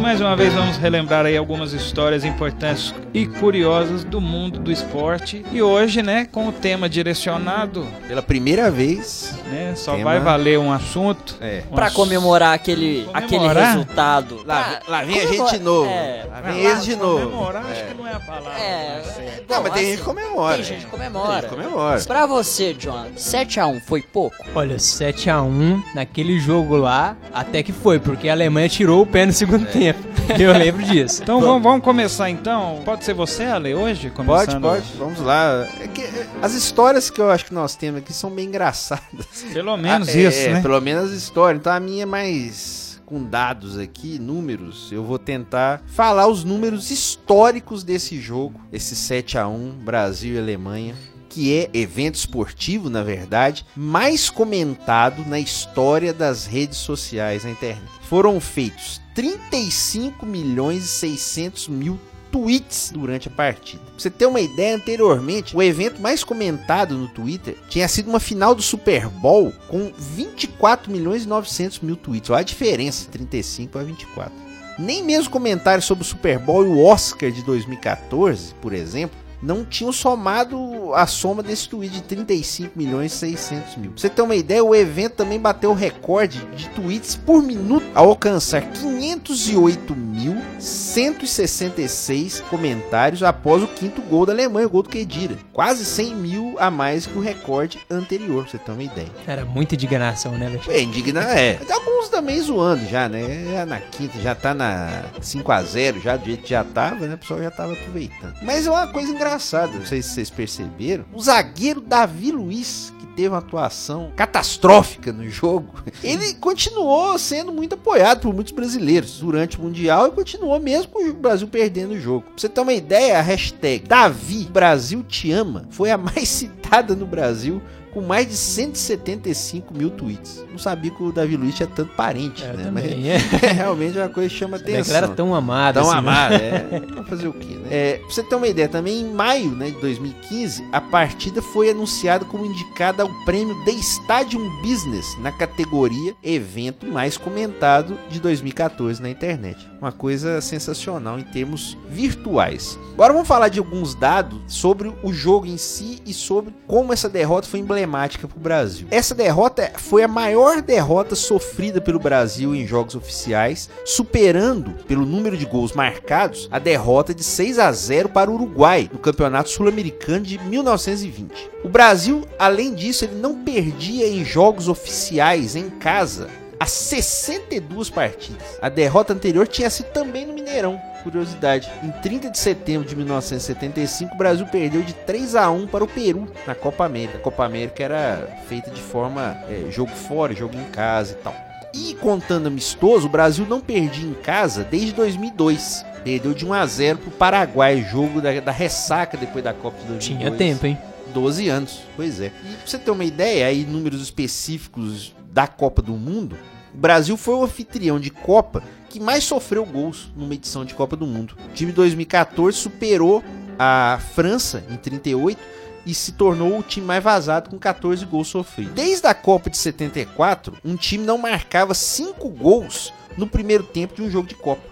Mais uma vez vamos relembrar aí algumas histórias importantes e curiosas do mundo do esporte. E hoje, né, com o tema direcionado, Pela primeira vez. né, só Tema- vai valer um assunto. É. um Pra ass- comemorar aquele, Comemorar? aquele resultado. Lá, lá vem a comemora- gente de novo. É, lá vem eles de novo. Comemorar, acho que não é a palavra. É, certa. Não, bom, mas tem gente assim, que comemora. Tem gente que Tem comemora. gente que comemora. Pra você, John, 7x1 foi pouco? Olha, 7x1 naquele jogo lá, até que foi, porque a Alemanha tirou o pé no segundo tempo. Eu lembro disso. Então vamos, vamos começar então. Pode ser você, Ale, hoje? Pode, Começando, pode, vamos lá. É que, é, as histórias que eu acho que nós temos aqui são bem engraçadas. Pelo menos Ah, é, isso, é, né? Pelo menos as histórias. Então a minha é mais com dados aqui, números. Eu vou tentar falar os números históricos desse jogo, esse 7 a 1 Brasil e Alemanha. Que é evento esportivo, na verdade, mais comentado na história das redes sociais na internet. Foram feitos 35 milhões e 600 mil tweets durante a partida. Pra você ter uma ideia, anteriormente, o evento mais comentado no Twitter tinha sido uma final do Super Bowl com 24 milhões e 900 mil tweets. Olha a diferença, 35 para 24. Nem mesmo comentários sobre o Super Bowl e o Oscar de 2014, por exemplo, não tinham somado a soma desse tweet de 35 milhões e 600 mil. Pra você ter uma ideia, o evento também bateu o recorde de tweets por minuto ao alcançar 508 mil 166 comentários após o quinto gol da Alemanha, o gol do Kedira. Quase 100 mil a mais que o recorde anterior, pra você ter uma ideia. Era muita indignação, né, velho? É, indigna é. Mas alguns também zoando já, né? Já na quinta, já tá na 5x0, já do jeito que já tava, né? O pessoal já tava aproveitando. Mas é uma coisa engraçada, não sei se vocês perceberam. O zagueiro Davi Luiz, que teve uma atuação catastrófica no jogo, ele continuou sendo muito apoiado por muitos brasileiros durante o Mundial e continuou mesmo com o Brasil perdendo o jogo. Pra você ter uma ideia, a hashtag Davi Brasil Te Ama foi a mais citada no Brasil com mais de 175 mil tweets. Não sabia que o Davi Luiz tinha tanto parente, É, né? também, é. Mas realmente é uma coisa que chama A galera atenção. tão amada. Tão assim, né? amada, é. Vamos fazer o quê, né? É, pra você ter uma ideia, também em maio né, de 2015, a partida foi anunciada como indicada ao prêmio The Stadium Business na categoria evento mais comentado de 2014 na internet. Uma coisa sensacional em termos virtuais. Agora vamos falar de alguns dados sobre o jogo em si e sobre como essa derrota foi emblemática emblemática para o Brasil. Essa derrota foi a maior derrota sofrida pelo Brasil em jogos oficiais, superando pelo número de gols marcados a derrota de 6 a 0 para o Uruguai no Campeonato Sul-Americano de 1920. O Brasil, além disso, ele não perdia em jogos oficiais em casa há 62 partidas. A derrota anterior tinha sido também no Mineirão. Curiosidade, em 30 de setembro de 1975, o Brasil perdeu de 3 a 1 para o Peru na Copa América. A Copa América era feita de forma é, jogo fora, jogo em casa e tal. E contando amistoso, o Brasil não perdia em casa desde 2002. Perdeu de 1 a 0 para o Paraguai, jogo da, da ressaca depois da Copa de 2002. Tinha tempo, hein? 12 anos, pois é. E pra você ter uma ideia, aí números específicos da Copa do Mundo, o Brasil foi o anfitrião de Copa que mais sofreu gols numa edição de Copa do Mundo. O time de 2014 superou a França em 38 e se tornou o time mais vazado com 14 gols sofridos. Desde a Copa de 74, um time não marcava 5 gols no primeiro tempo de um jogo de Copa.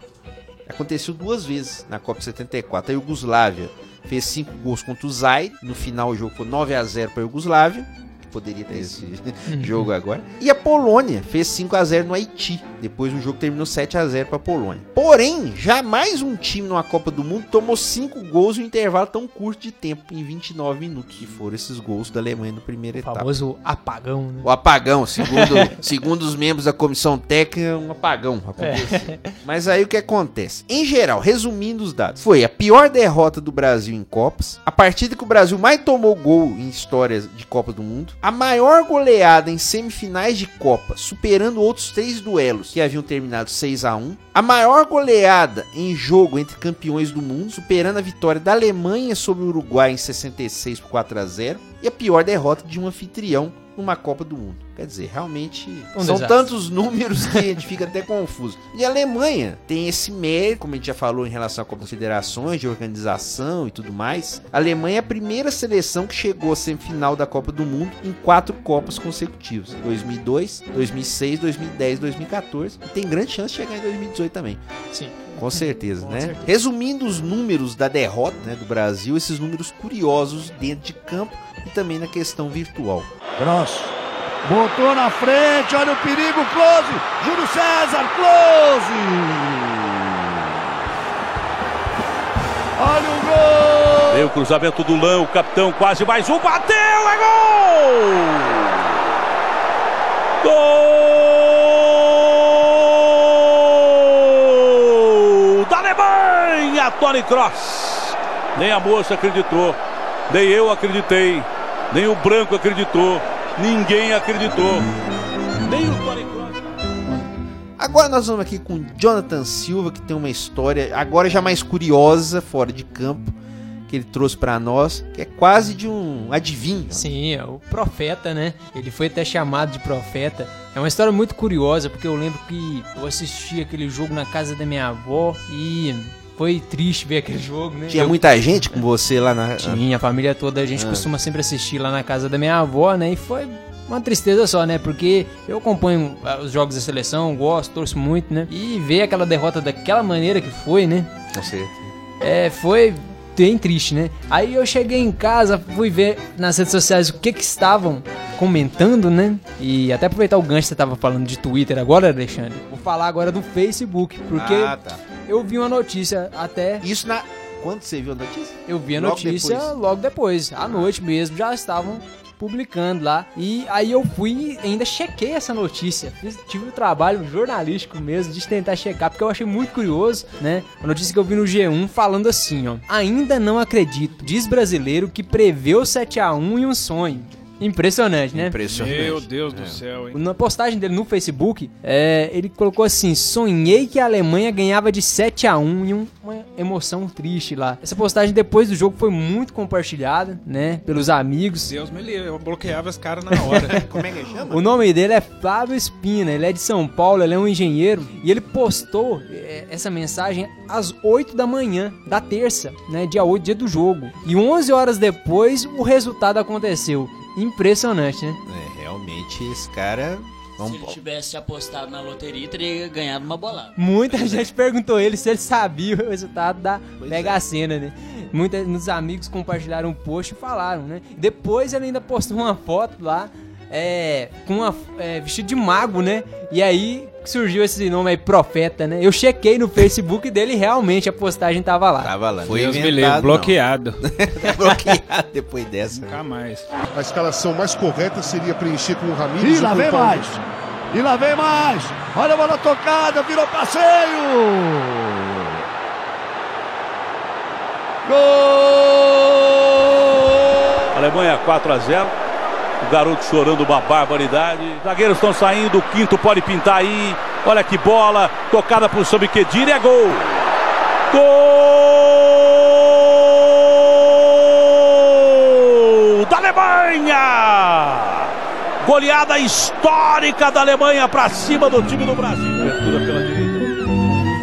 Aconteceu duas vezes na Copa de 74. A Iugoslávia fez 5 gols contra o Zaire. No final o jogo foi 9 a 0 para a Iugoslávia. Poderia ter esse jogo agora. E a Polônia fez 5 a 0 no Haiti. Depois o jogo terminou 7 a 0 para a Polônia. Porém, jamais um time numa Copa do Mundo tomou 5 gols em um intervalo tão curto de tempo, em 29 minutos. Que foram esses gols da Alemanha no primeiro O etapa. famoso apagão, né? O apagão, segundo, segundo os membros da comissão técnica, um apagão aconteceu. Mas aí o que acontece? Em geral, resumindo os dados, foi a pior derrota do Brasil em Copas, a partida que o Brasil mais tomou gol em histórias de Copa do Mundo, a maior goleada em semifinais de Copa, superando outros três duelos que haviam terminado 6 a 1 a maior goleada em jogo entre campeões do mundo, superando a vitória da Alemanha sobre o Uruguai em 66 por 4 a 0 e a pior derrota de um anfitrião numa Copa do Mundo. Quer dizer, realmente Um são desastre. tantos números que a gente fica até confuso. E a Alemanha tem esse mérito, como a gente já falou em relação à Copa das Federações, de organização e tudo mais. A Alemanha é a primeira seleção que chegou à semifinal da Copa do Mundo em quatro Copas consecutivas: 2002, 2006, 2010, 2014. E tem grande chance de chegar em 2018 também. Sim. Com certeza, Com né? certeza. Resumindo os números da derrota né, do Brasil, esses números curiosos dentro de campo e também na questão virtual. Cross. Botou na frente, olha o perigo, close. Júlio César, close. Olha o gol. Veio o cruzamento do Lã, o capitão quase mais um, bateu, é gol! Gol da Alemanha, Tony Cross. Nem a moça acreditou, nem eu acreditei, nem o branco acreditou, ninguém acreditou, nem o Tony. Agora nós vamos aqui com Jonathan Silva, que tem uma história agora já mais curiosa, fora de campo, que ele trouxe pra nós, que é quase de um adivinho. Sim, é o profeta, né? Ele foi até chamado de profeta. É uma história muito curiosa, porque eu lembro que eu assisti aquele jogo na casa da minha avó e foi triste ver aquele jogo, né? Tinha Eu- muita gente com você lá na. Tinha, a família toda, a gente Ah. costuma sempre assistir lá na casa da minha avó, né? E foi uma tristeza só, né? Porque eu acompanho ah, os jogos da seleção, gosto, torço muito, né? E ver aquela derrota daquela maneira que foi, né? Com certeza. É, foi bem triste, né? Aí eu cheguei em casa, fui ver nas redes sociais o que que estavam comentando, né? E até aproveitar o gancho que você tava falando de Twitter agora, Alexandre. Vou falar agora do Facebook, porque Ah, tá. Eu vi uma notícia até Isso na. Quando você viu a notícia? eu vi a Logo notícia depois. logo depois, à noite mesmo, já estavam publicando lá. E aí eu fui e ainda chequei essa notícia. Fiz- tive o trabalho jornalístico mesmo de tentar checar, porque eu achei muito curioso, né? A notícia que eu vi no G1 falando assim, ó. Ainda não acredito, diz brasileiro que preveu 7x1 em um sonho. Impressionante, né? Impressionante. Meu Deus do céu, hein? Na postagem dele no Facebook, é, ele colocou assim: Sonhei que a Alemanha ganhava de 7 a 1 e um- uma emoção triste lá. Essa postagem depois do jogo foi muito compartilhada, né? Pelos amigos. Deus me livre, eu bloqueava esse cara na hora. Como é que chama? O nome dele é Flávio Espina, ele é de São Paulo, ele é um engenheiro e ele postou é, essa mensagem às 8 da manhã da terça, né, dia 8, dia do jogo. E 11 horas depois o resultado aconteceu. Impressionante, né? É, realmente esse cara. Se Vamos... ele tivesse apostado na loteria, teria ganhado uma bolada. Muita gente perguntou ele se ele sabia o resultado da Pois Mega Sena, né? Muita, muitos amigos compartilharam o post e falaram, né? Depois ele ainda postou uma foto lá, é, com uma, é, vestido de mago, né? E aí surgiu esse nome aí, Profeta, né? Eu chequei no Facebook dele e realmente a postagem tava lá. Tava lá. Deus me livre, bloqueado. bloqueado depois dessa. Nunca mais. A escalação mais correta seria preencher com o Ramires E lá com vem mais. E lá vem mais. Olha a bola tocada, virou passeio. Gol! Alemanha 4 a 0. O garoto chorando uma barbaridade. Zagueiros estão saindo, o quinto pode pintar aí. Olha que bola, tocada por sob Kedira é gol. Gol da Alemanha! Goleada histórica da Alemanha para cima do time do Brasil. Abertura pela direita.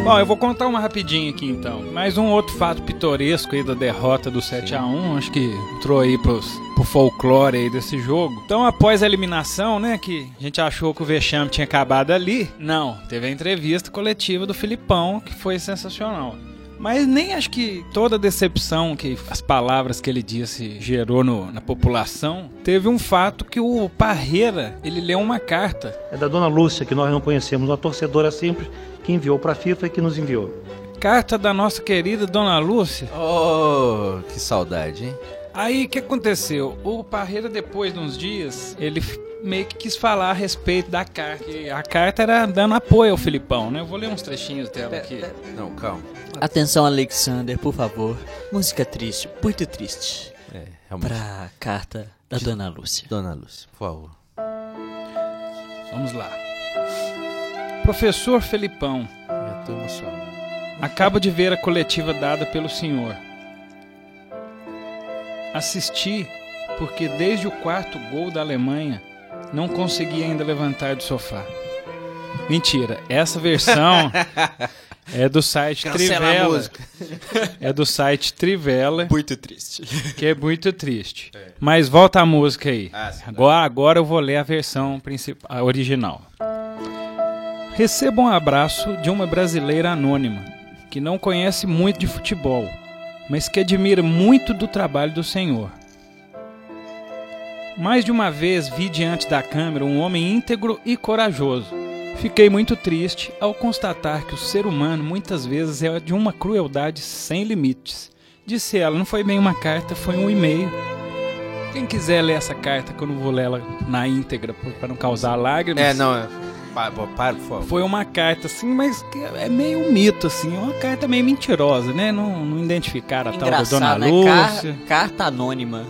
Bom, eu vou contar uma rapidinho aqui então. Mais um outro fato pitoresco aí da derrota do 7 a 1 acho que entrou aí pros, pro folclore aí desse jogo. Então, após a eliminação, né, que a gente achou que o vexame tinha acabado ali, não, teve a entrevista coletiva do Filipão, que foi sensacional. Mas nem acho que toda a decepção que as palavras que ele disse gerou no- na população, teve um fato que o Parreira, ele leu uma carta É da dona Lúcia, que nós não conhecemos, uma torcedora simples que enviou para a FIFA e que nos enviou. Carta da nossa querida Dona Lúcia. Oh, que saudade, hein? Aí o que aconteceu? O Parreira, depois de uns dias, ele meio que quis falar a respeito da carta. E a carta era dando apoio ao Filipão, né? Eu vou ler uns trechinhos dela aqui. Não, calma. Atenção, Alexander, por favor. Música triste, muito triste. É, realmente. Pra carta da Dona Lúcia. Dona Lúcia, por favor. Vamos lá. Professor Felipão, Já tô emocionado. acabo de ver a coletiva dada pelo senhor. Assisti porque desde o quarto gol da Alemanha não consegui ainda levantar do sofá. Mentira, essa versão é do site Cancela a Trivela. música. É do site Trivela, Muito triste. que é muito triste. Mas volta a música aí. Ah. Agora, agora eu vou ler a versão principal, a original. Receba um abraço de uma brasileira anônima que não conhece muito de futebol, mas que admira muito do trabalho do senhor. Mais de uma vez vi diante da câmera um homem íntegro e corajoso. Fiquei muito triste ao constatar que o ser humano muitas vezes é de uma crueldade sem limites. Disse ela, não foi bem uma carta, foi um e-mail. Quem quiser ler essa carta, que eu não vou ler ela na íntegra para não causar lágrimas. É, não, é. Para, para, por favor. Foi uma carta assim, mas que é meio um mito, assim, é uma carta meio mentirosa, né? Não, não identificaram a tal da Dona né? Lúcia. Car- carta anônima.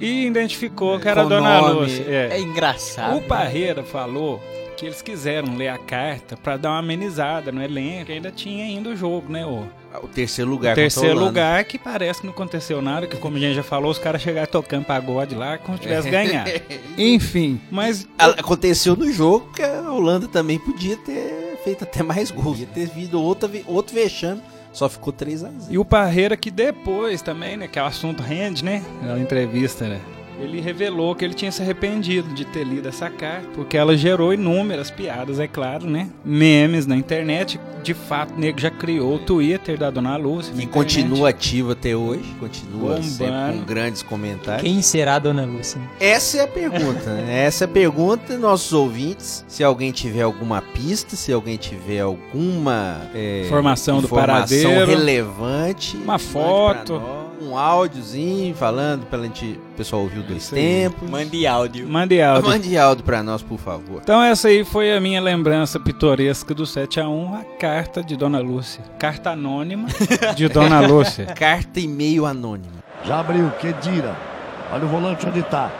E identificou que era a Com Dona nome. Lúcia. É. É engraçado. O Parreira falou que eles quiseram ler a carta para dar uma amenizada no elenco, que ainda tinha ainda o jogo, né? O O terceiro lugar. terceiro a Holanda. lugar que parece que não aconteceu nada, que como a gente já falou, os caras chegaram tocando pagode lá como se tivesse ganhado. Enfim, mas Aconteceu no jogo que a Holanda também podia ter feito até mais gols. Podia ter vindo outra, outro vexame. Só ficou 3 a 0 E o Parreira que depois também, né, que é o assunto rende, né, na entrevista, né, ele revelou que ele tinha se arrependido de ter lido essa carta, porque ela gerou inúmeras piadas, é claro, né, memes na internet. De fato, o nego já criou o Twitter da Dona Lúcia. na E continua ativo até hoje. Continua sempre Bombando. com grandes comentários. Quem será a Dona Lúcia? Essa é a pergunta, né? Essa é a pergunta, nossos ouvintes. Se alguém tiver alguma pista, se alguém tiver alguma é, Informação do informação paradeiro. relevante, Uma foto. Um áudiozinho falando pra gente, o pessoal ouvir o dois tempos. Mande áudio. Mande áudio. Mande áudio pra nós, por favor. Então essa aí foi a minha lembrança pitoresca do 7 a 1 a carta de Dona Lúcia. Carta anônima de Dona Lúcia. Carta e meio anônimo. Já abriu, Kedira. Olha o volante onde tá.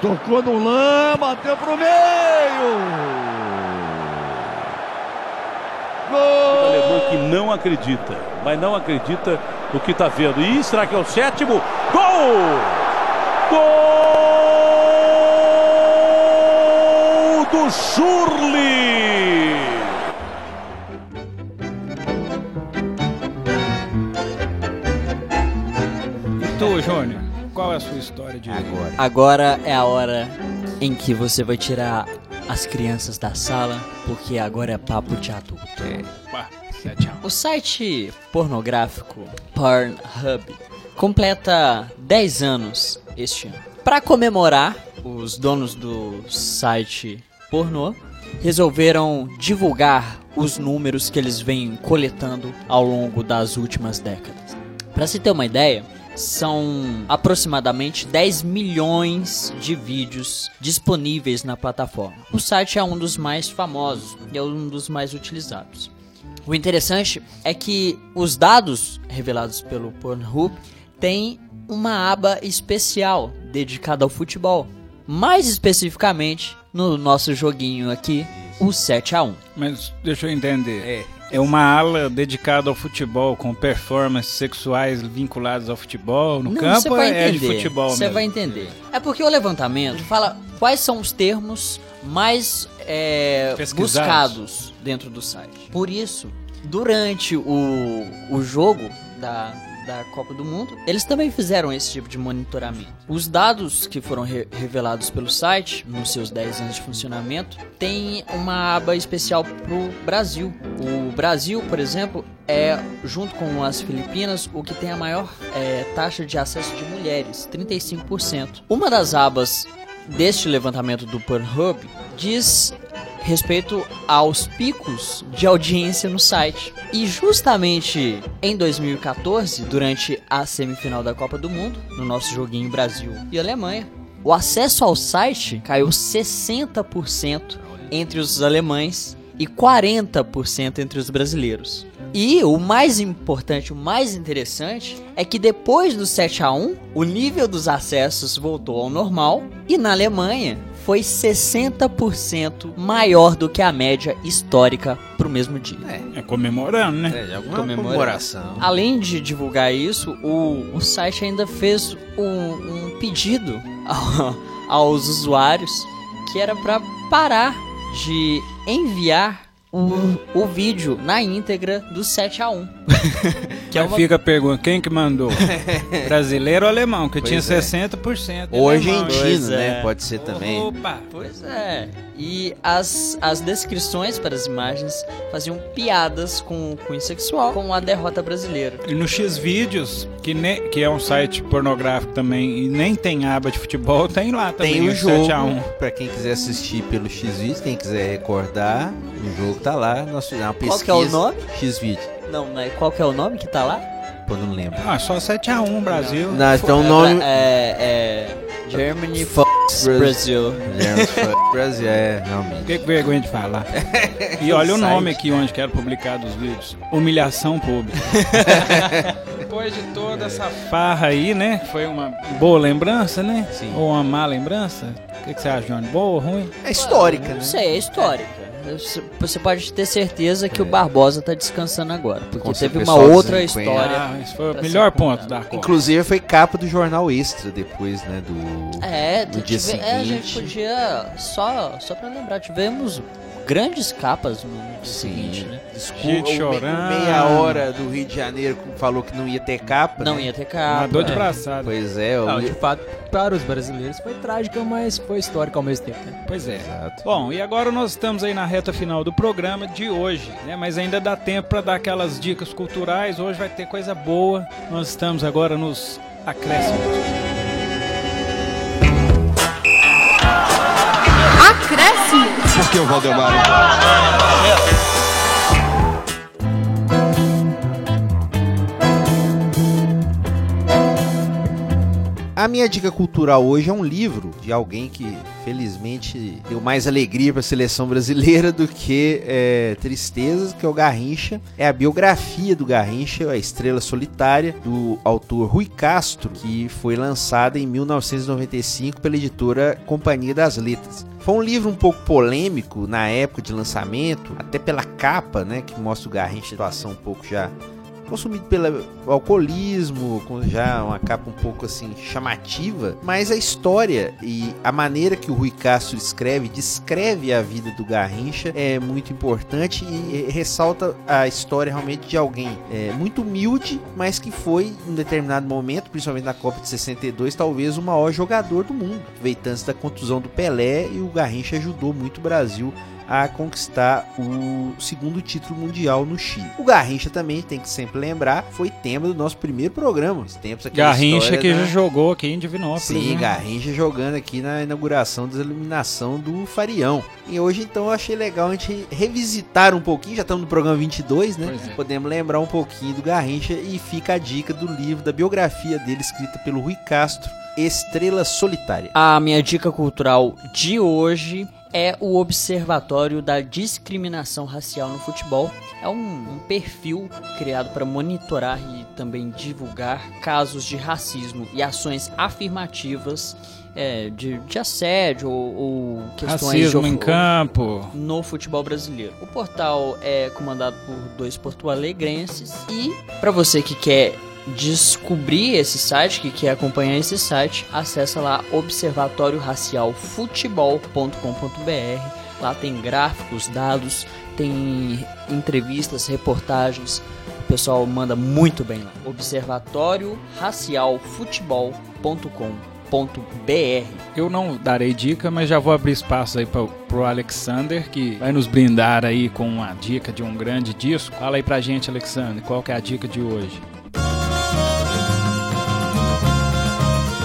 Tocou no lã, bateu pro meio. O Gol! alemão que não acredita, mas não acredita no que está vendo. E será que é o sétimo? Gol! Gol do Schurli! E tu, Júnior, qual é a sua história de Agora. Agora é a hora em que você vai tirar as crianças da sala, porque agora é papo de adulto. Pá, 7 a 1. O site pornográfico Pornhub completa 10 anos este ano. Para comemorar, os donos do site pornô resolveram divulgar os números que eles vêm coletando ao longo das últimas décadas. Para se ter uma ideia, são aproximadamente 10 milhões de vídeos disponíveis na plataforma. O site é um dos mais famosos e é um dos mais utilizados. O interessante é que os dados revelados pelo Pornhub têm uma aba especial dedicada ao futebol. Mais especificamente no nosso joguinho aqui, o 7 a 1. Mas deixa eu entender. É. uma ala dedicada ao futebol, com performances sexuais vinculadas ao futebol no Não, campo você vai é de entender, futebol Você mesmo? vai entender. É porque o levantamento fala quais são os termos mais é, buscados dentro do site. Por isso, durante o, o jogo da, da Copa do Mundo, eles também fizeram esse tipo de monitoramento. Os dados que foram re- revelados pelo site, nos seus 10 anos de funcionamento, tem uma aba especial pro Brasil. O Brasil, por exemplo, é, junto com as Filipinas, o que tem a maior é, taxa de acesso de mulheres, 35%. Uma das abas deste levantamento do Pornhub diz respeito aos picos de audiência no site. E justamente em 2014, durante a semifinal da Copa do Mundo, no nosso joguinho Brasil e Alemanha, o acesso ao site caiu 60% entre os alemães e 40% entre os brasileiros. E o mais importante, o mais interessante, é que depois do 7 a 1 o nível dos acessos voltou ao normal e na Alemanha foi 60% maior do que a média histórica para o mesmo dia. É comemorando, né? É, de alguma comemoração. Além de divulgar isso, o, o site ainda fez um, um pedido ao- aos usuários que era para parar de enviar o, o vídeo na íntegra do 7 a 1 Que é uma- fica a pergunta, quem que mandou? Brasileiro ou alemão? Que tinha Pois é. 60%. de Ou argentino, né? é. Pode ser também. Opa! Pois é. E as, as descrições para as imagens faziam piadas com o cunho sexual com a derrota brasileira. E no Xvideos, que, ne- que é um site pornográfico também, e nem tem aba de futebol, tem lá também Tem o 7 jogo, a 1. pra quem quiser assistir pelo X-Vídeos, quem quiser recordar, o jogo tá lá, nós fizemos uma Qual pesquisa. que é o nome? X-Vídeo, Não, né? Qual que é o nome que tá lá? pô, não lembro. Ah, só 7 a 1 Brasil. Não, então o nome... É, é Germany Fuck Brasil. Germans fuck Brasil, é, realmente. Que vergonha de falar. E olha o nome aqui onde quero publicar dos vídeos. Humilhação pública. Depois de toda essa farra aí, né? Foi uma boa lembrança, né? Sim. Ou uma má lembrança? O que, que você acha, Johnny? Boa ou ruim? É histórica, né? Não sei, é histórica. Você- pode ter certeza que o Barbosa tá descansando agora. Porque Com teve uma outra história. Ah, esse foi o melhor ponto da Copa. Inclusive foi capa do jornal Extra depois, né? Do. É, No dia tive- é, a gente seguinte. podia. Só, só pra lembrar, tivemos grandes capas no dia seguinte, né? Desculpa, Gente chorando. meia hora do Rio de Janeiro falou que não ia ter capa. Não né? ia ter Uma capa. dor de é. braçada. Pois é. Não, de fato, para os brasileiros foi trágica, mas foi histórica ao mesmo tempo, né? Pois é. Exato. Bom, e agora nós estamos aí na reta final do programa de hoje, né? Mas ainda dá tempo para dar aquelas dicas culturais. Hoje vai ter coisa boa. Nós estamos agora nos acréscimos. Acréscimo. Por que o Valdemar? A minha dica cultural hoje é um livro de alguém que, felizmente, deu mais alegria para a seleção brasileira do que é, tristezas, que é o Garrincha. É a biografia do Garrincha, a Estrela Solitária, do autor Rui Castro, que foi lançada em 1995 pela editora Companhia das Letras. Foi um livro um pouco polêmico na época de lançamento, até pela capa, né, que mostra o Garrincha em situação um pouco já consumido pelo alcoolismo, com já uma capa um pouco assim chamativa, mas a história e a maneira que o Rui Castro escreve, descreve a vida do Garrincha é muito importante e ressalta a história realmente de alguém é, muito humilde, mas que foi em determinado momento, principalmente na Copa de 62, talvez o maior jogador do mundo. Antes da contusão do Pelé e o Garrincha ajudou muito o Brasil a conquistar o segundo título mundial no Chile. O Garrincha também tem que sempre lembrar, foi tema do nosso primeiro programa. Os tempos aqui Garrincha que já jogou aqui em Divinópolis. Sim, né? Garrincha jogando aqui na inauguração da iluminação do Farião. E hoje, então, eu achei legal a gente revisitar um pouquinho. Já estamos no programa 22, né? É. Podemos lembrar um pouquinho do Garrincha e fica a dica do livro, da biografia dele, escrita pelo Rui Castro, Estrela Solitária. A minha dica cultural de hoje é o Observatório da Discriminação Racial no Futebol. É um, um perfil criado para monitorar e também divulgar casos de racismo e ações afirmativas é, de, de assédio ou, ou questões Racismo de em campo. no futebol brasileiro. O portal é comandado por dois porto-alegrenses e para você que quer descobrir esse site, que quer acompanhar esse site, acessa lá observatoriorracialfutebol.com.br. Lá tem gráficos, dados, tem entrevistas, reportagens. O pessoal manda muito bem lá. observatoriorracialfutebol.com.br. Eu não darei dica, mas já vou abrir espaço aí pro, pro Alexander, que vai nos brindar aí com uma dica de um grande disco. Fala aí pra gente, Alexander, qual que é a dica de hoje?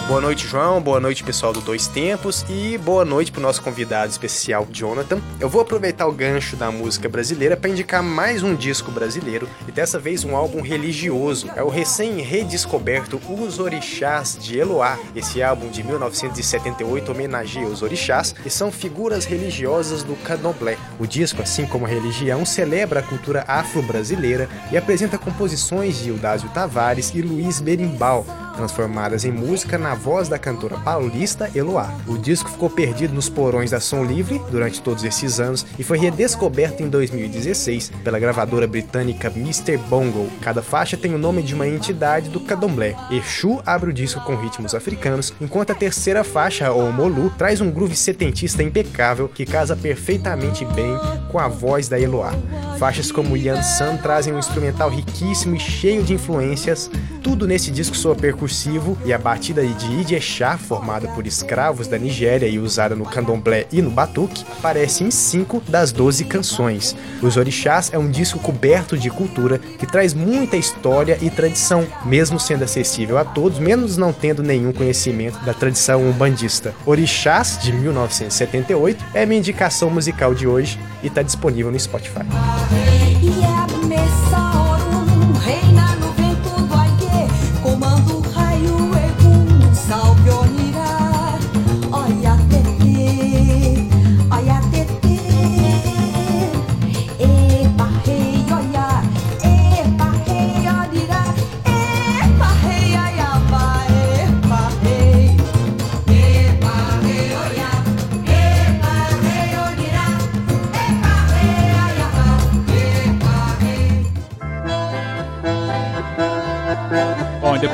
Boa noite, João. Boa noite, pessoal do Dois Tempos. E boa noite pro nosso convidado especial, Jonathan. Eu vou aproveitar o gancho da música brasileira para indicar mais um disco brasileiro e dessa vez um álbum religioso. É o recém-redescoberto Os Orixás de Eloá. Esse álbum de 1978 homenageia os orixás e são figuras religiosas do candomblé. O disco, assim como a religião, celebra a cultura afro-brasileira e apresenta composições de Eudásio Tavares e Luiz Berimbau, transformadas em música na voz da cantora paulista Eloá. O disco ficou perdido nos porões da Som Livre durante todos esses anos e foi redescoberto em 2016 pela gravadora britânica Mr. Bongo. Cada faixa tem o nome de uma entidade do candomblé. Exu abre o disco com ritmos africanos, enquanto a terceira faixa, o Molu, traz um groove setentista impecável que casa perfeitamente bem com a voz da Eloá. Faixas como Yan San trazem um instrumental riquíssimo e cheio de influências. Tudo nesse disco soa e a batida de Ijexá, formada por escravos da Nigéria e usada no candomblé e no batuque, aparece em cinco das 12 canções. Os Orixás é um disco coberto de cultura que traz muita história e tradição, mesmo sendo acessível a todos, menos não tendo nenhum conhecimento da tradição umbandista. Orixás, de 1978, é minha indicação musical de hoje e está disponível no Spotify. E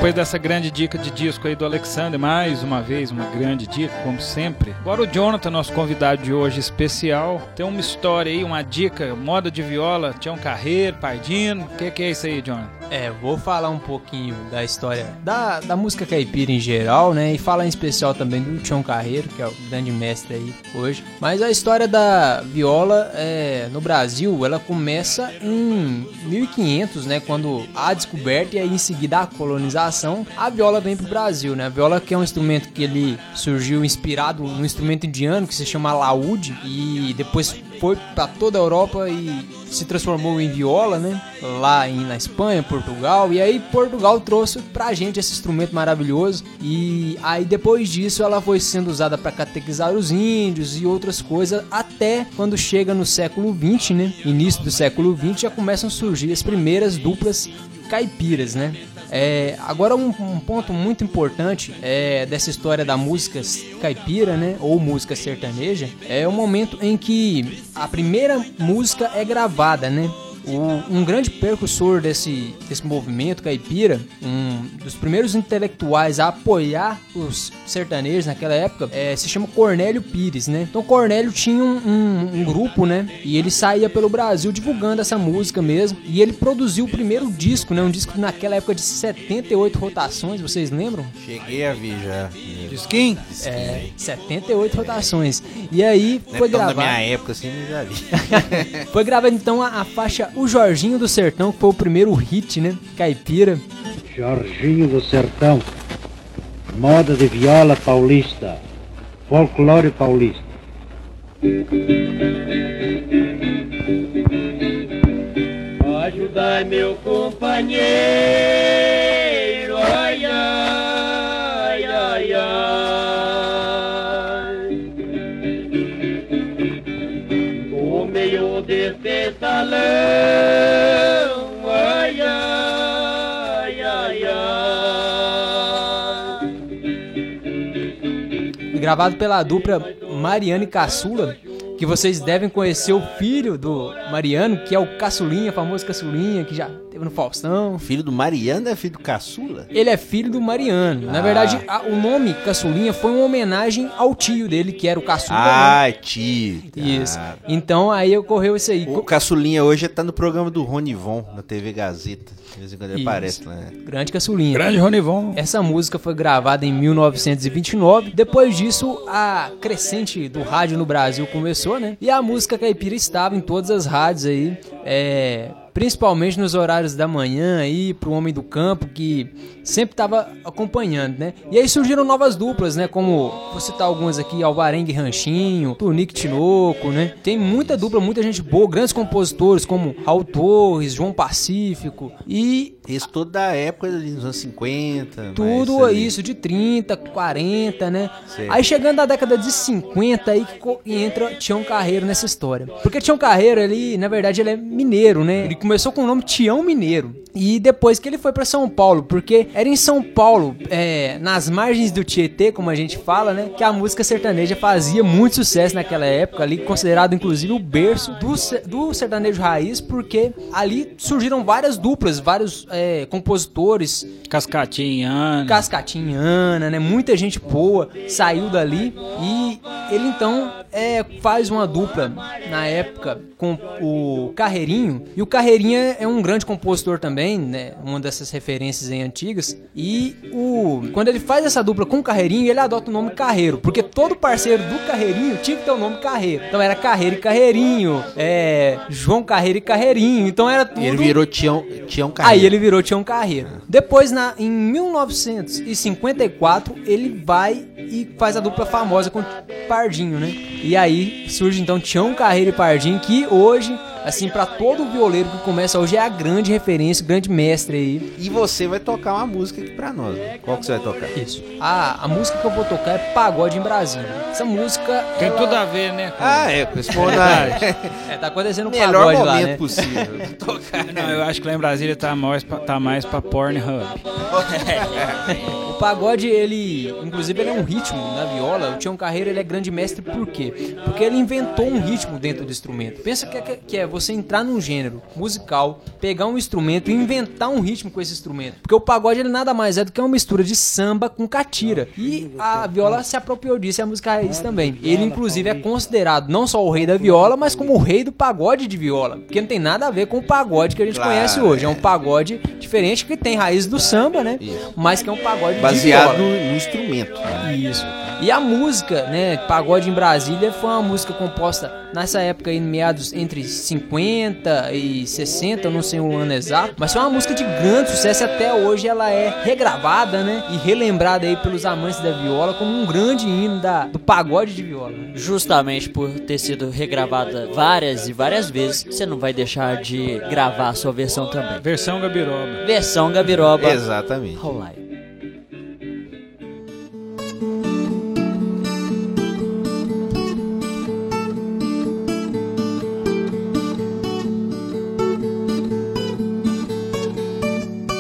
depois dessa grande dica de disco aí do Alexander, mais uma vez uma grande dica, como sempre. Agora o Jonathan, nosso convidado de hoje especial, tem uma história aí, uma dica, moda de viola, Tião Carreiro, Pardino. O que, que é isso aí, Jonathan? É, vou falar um pouquinho da história da, da música caipira em geral, né? E falar em especial também do Tião Carreiro, que é o grande mestre aí hoje. Mas a história da viola é, no Brasil, ela começa em 1500, né? Quando a descoberta e aí em seguida a colonização, a viola vem pro Brasil, né? A viola que é um instrumento que ele surgiu inspirado no instrumento indiano que se chama laúde e depois foi para toda a Europa e se transformou em viola, né? Lá em, na Espanha, Portugal. E aí Portugal trouxe pra gente esse instrumento maravilhoso. E aí depois disso ela foi sendo usada para catequizar os índios e outras coisas. Até quando chega no século 20, né? Início do século 20 já começam a surgir as primeiras duplas caipiras, né? É, agora um, um ponto muito importante é, dessa história da música caipira, né, ou música sertaneja, é o momento em que a primeira música é gravada, né? O- um grande percussor desse, desse movimento caipira, um dos primeiros intelectuais a apoiar os sertanejos naquela época, é, se chama Cornélio Pires, né? Então Cornélio tinha um, um- um grupo, né? E ele saía pelo Brasil divulgando essa música mesmo. E ele produziu o primeiro disco, né? Um disco naquela época de 78 rotações, vocês lembram? Cheguei a ver já. Disquim? É, 78 rotações. E aí é foi gravado. minha época assim, eu já vi. Foi gravada então a, a faixa O Jorginho do Sertão, que foi o primeiro hit, né? Caipira. Jorginho do Sertão, moda de viola paulista, folclore paulista. Ajudai meu companheiro, Gravado pela dupla Mariano e Caçula. Que vocês devem conhecer o filho do Mariano, que é o Caçulinha, famoso Caçulinha, que já no Faustão. Filho do Mariano é filho do Caçula? Ele é filho do Mariano. Na Ah. verdade, a- o nome Caçulinha foi uma homenagem ao tio dele, que era o Caçula. né? Ah, tio. Isso. Então aí ocorreu isso aí. O Caçulinha hoje tá no programa do Ronivon, na TV Gazeta. De vez em quando ele Isso. aparece lá. né? Grande Caçulinha. Grande Ronivon. Essa música foi gravada em 1929. Depois disso, a crescente do rádio no Brasil começou, né? E a música caipira estava em todas as rádios aí. É, principalmente nos horários da manhã aí, pro homem do campo, que sempre estava acompanhando, né? E aí surgiram novas duplas, né? Como, vou citar algumas aqui, Alvarengue Ranchinho, Tunique Tinoco, né? Tem muita dupla, muita gente boa, grandes compositores como Raul Torres, João Pacífico e Isso tudo da época nos anos 50. tudo ali. isso de 30, 40, né? Sei. Aí chegando na década de 50 aí que entra Tião Carreiro nessa história. Porque Tião Carreiro, ele, na verdade, ele é mineiro, né? Ele começou com o nome Tião Mineiro. E depois que ele foi pra São Paulo, porque era em São Paulo, é, nas margens do Tietê, como a gente fala, né? Que a música sertaneja fazia muito sucesso naquela época, ali considerado inclusive o berço do, do sertanejo raiz, porque ali surgiram várias duplas, vários é, compositores, Cascatinha, Cascatinhana, né? Muita gente boa saiu dali e ele então é, faz uma dupla na época com o Carreirinho e o Carreirinho é um grande compositor também, né? Uma dessas referências aí antigas e o quando ele faz essa dupla com o Carreirinho ele adota o nome Carreiro porque todo parceiro do Carreirinho tinha que ter o nome Carreiro. Então era Carreiro e Carreirinho, é João Carreiro e Carreirinho. Então era tudo. Ele virou Tião, Tião Carreiro. Aí ele virou Tião Carreiro. Depois, na, em 1954, ele vai e faz a dupla famosa com Pardinho, né? E aí surge então Tião Carreiro e Pardinho, que hoje, assim, pra todo violeiro que começa hoje, é a grande referência, o grande mestre aí. E você vai tocar uma música aqui pra nós. né? Qual que você vai tocar? Isso. A, a música que eu vou tocar é Pagode em Brasília. Essa música. Tem ela- tudo a ver, né? com- Ah, é, responda. É, tá acontecendo um Melhor pagode momento lá, né? possível. tocar. Não, eu acho que lá em Brasília tá mais pra, tá mais pra Pornhub. O pagode, ele, inclusive, ele é um ritmo na viola. O Tião Carreiro, ele é grande mestre por quê? Porque ele inventou um ritmo dentro do instrumento. Pensa que é, que é você entrar num gênero musical, pegar um instrumento e inventar um ritmo com esse instrumento. Porque o pagode, ele nada mais é do que uma mistura de samba com catira. E a viola se apropriou disso e a música raiz também. Ele, inclusive, é considerado não só o rei da viola, mas como o rei do pagode de viola. Porque não tem nada a ver com o pagode que a gente Claro, conhece hoje. É um pagode diferente que tem raiz do samba, né? Mas que é um pagode Baseado no, no instrumento. né? Isso. E a música, né, Pagode em Brasília, foi uma música composta nessa época aí, meados entre 50 e 60, eu não sei o ano exato, mas foi uma música de grande sucesso e até hoje ela é regravada, né, e relembrada aí pelos amantes da viola como um grande hino da, do pagode de viola. Justamente por ter sido regravada várias e várias vezes, você não vai deixar de gravar a sua versão também. Versão Gabiroba. Versão Gabiroba. Exatamente. Roll aí.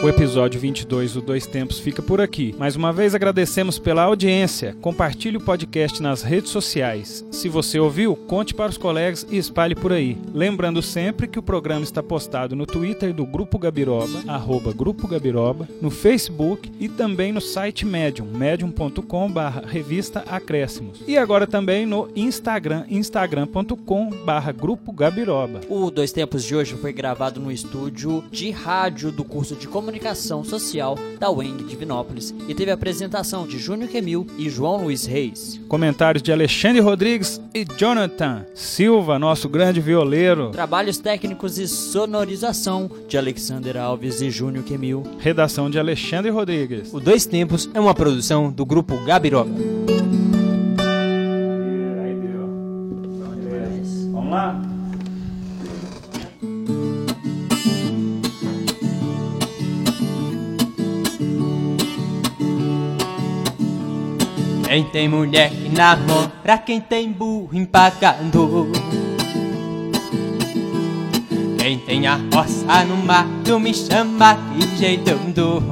O episódio 22 do Dois Tempos fica por aqui. Mais uma vez agradecemos pela audiência. Compartilhe o podcast nas redes sociais. Se você ouviu, conte para os colegas e espalhe por aí. Lembrando sempre que o programa está postado no Twitter do Grupo Gabiroba, arroba Grupo Gabiroba, no Facebook e também no site Medium, medium.com barra revista Acréscimos. E agora também no Instagram, instagram.com barra Grupo Gabiroba. O Dois Tempos de hoje foi gravado no estúdio de rádio do curso de comunicação Comunicação Social da UENG Divinópolis e teve a apresentação de Júnior Quemil e João Luiz Reis. Comentários de Alexandre Rodrigues e Jonathan Silva, nosso grande violeiro. Trabalhos técnicos e sonorização de Alexander Alves e Júnior Quemil. Redação de Alexandre Rodrigues. O Dois Tempos é uma produção do grupo Gabiroba. Tem mulher que namora, quem tem burro empacador. Quem tem a roça no mato me chama que jeitão dou.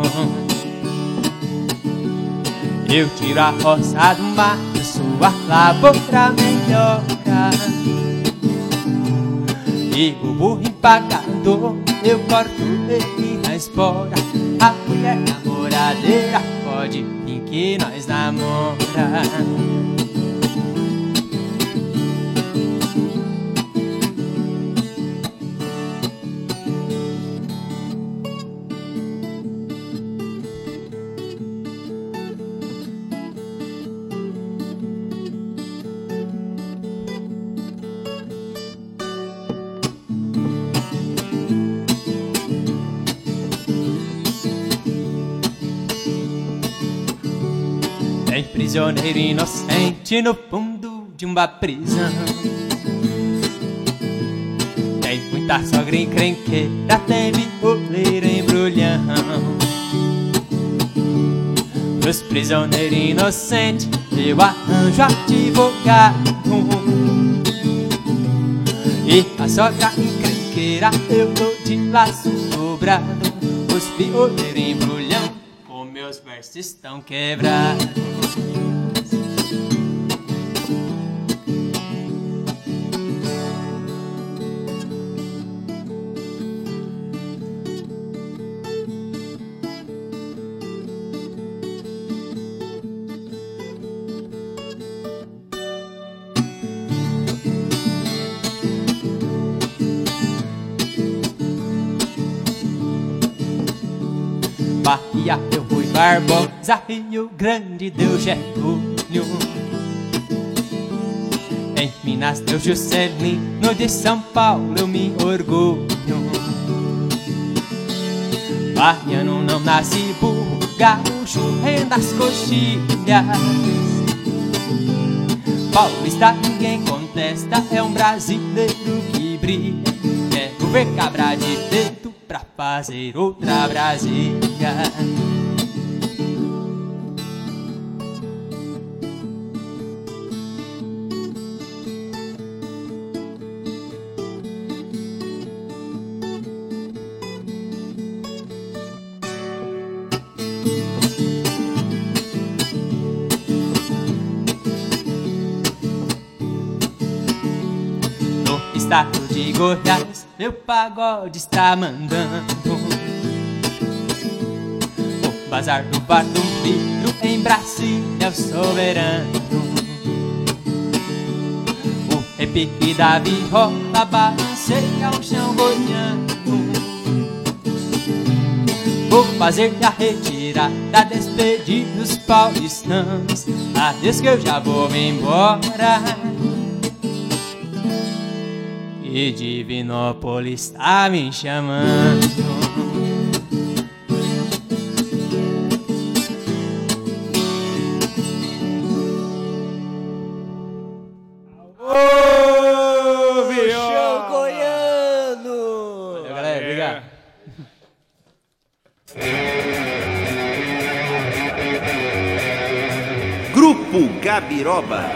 Eu tiro a roça do mato, sua lavoura melhora. E o burro empacador, eu corto ele na espora. A mulher namoradeira pode vir que nós namora. Tem prisioneiro inocente no fundo de uma prisão. Tem muita sogra encrenqueira, tem violeiro embrulhão. Pros prisioneiros inocentes, eu arranjo advogado. E a sogra encrenqueira, eu dou de laço dobrado. Os violeiros embrulhão, com meus versos estão quebrados. Bahia, eu fui Barbosa, Rio Grande deu Getúlio. Em Minas deu Juscelino, de São Paulo eu me orgulho. Baiano não nasce burro, gaúcho renda as coxilhas. Paulista ninguém contesta, é um brasileiro que brilha. Quero ver cabra de peito pra fazer outra Brasília. No estado de Goiás, meu pagode está mandando. O bazar do vidro em Brasília é o soberano. O repique da viola balanceia o chão goiano. Vou fazer a retirada, despedir dos paulistanos. Adeus que eu já vou embora. E Divinópolis tá me chamando. Grupo Gabiroba.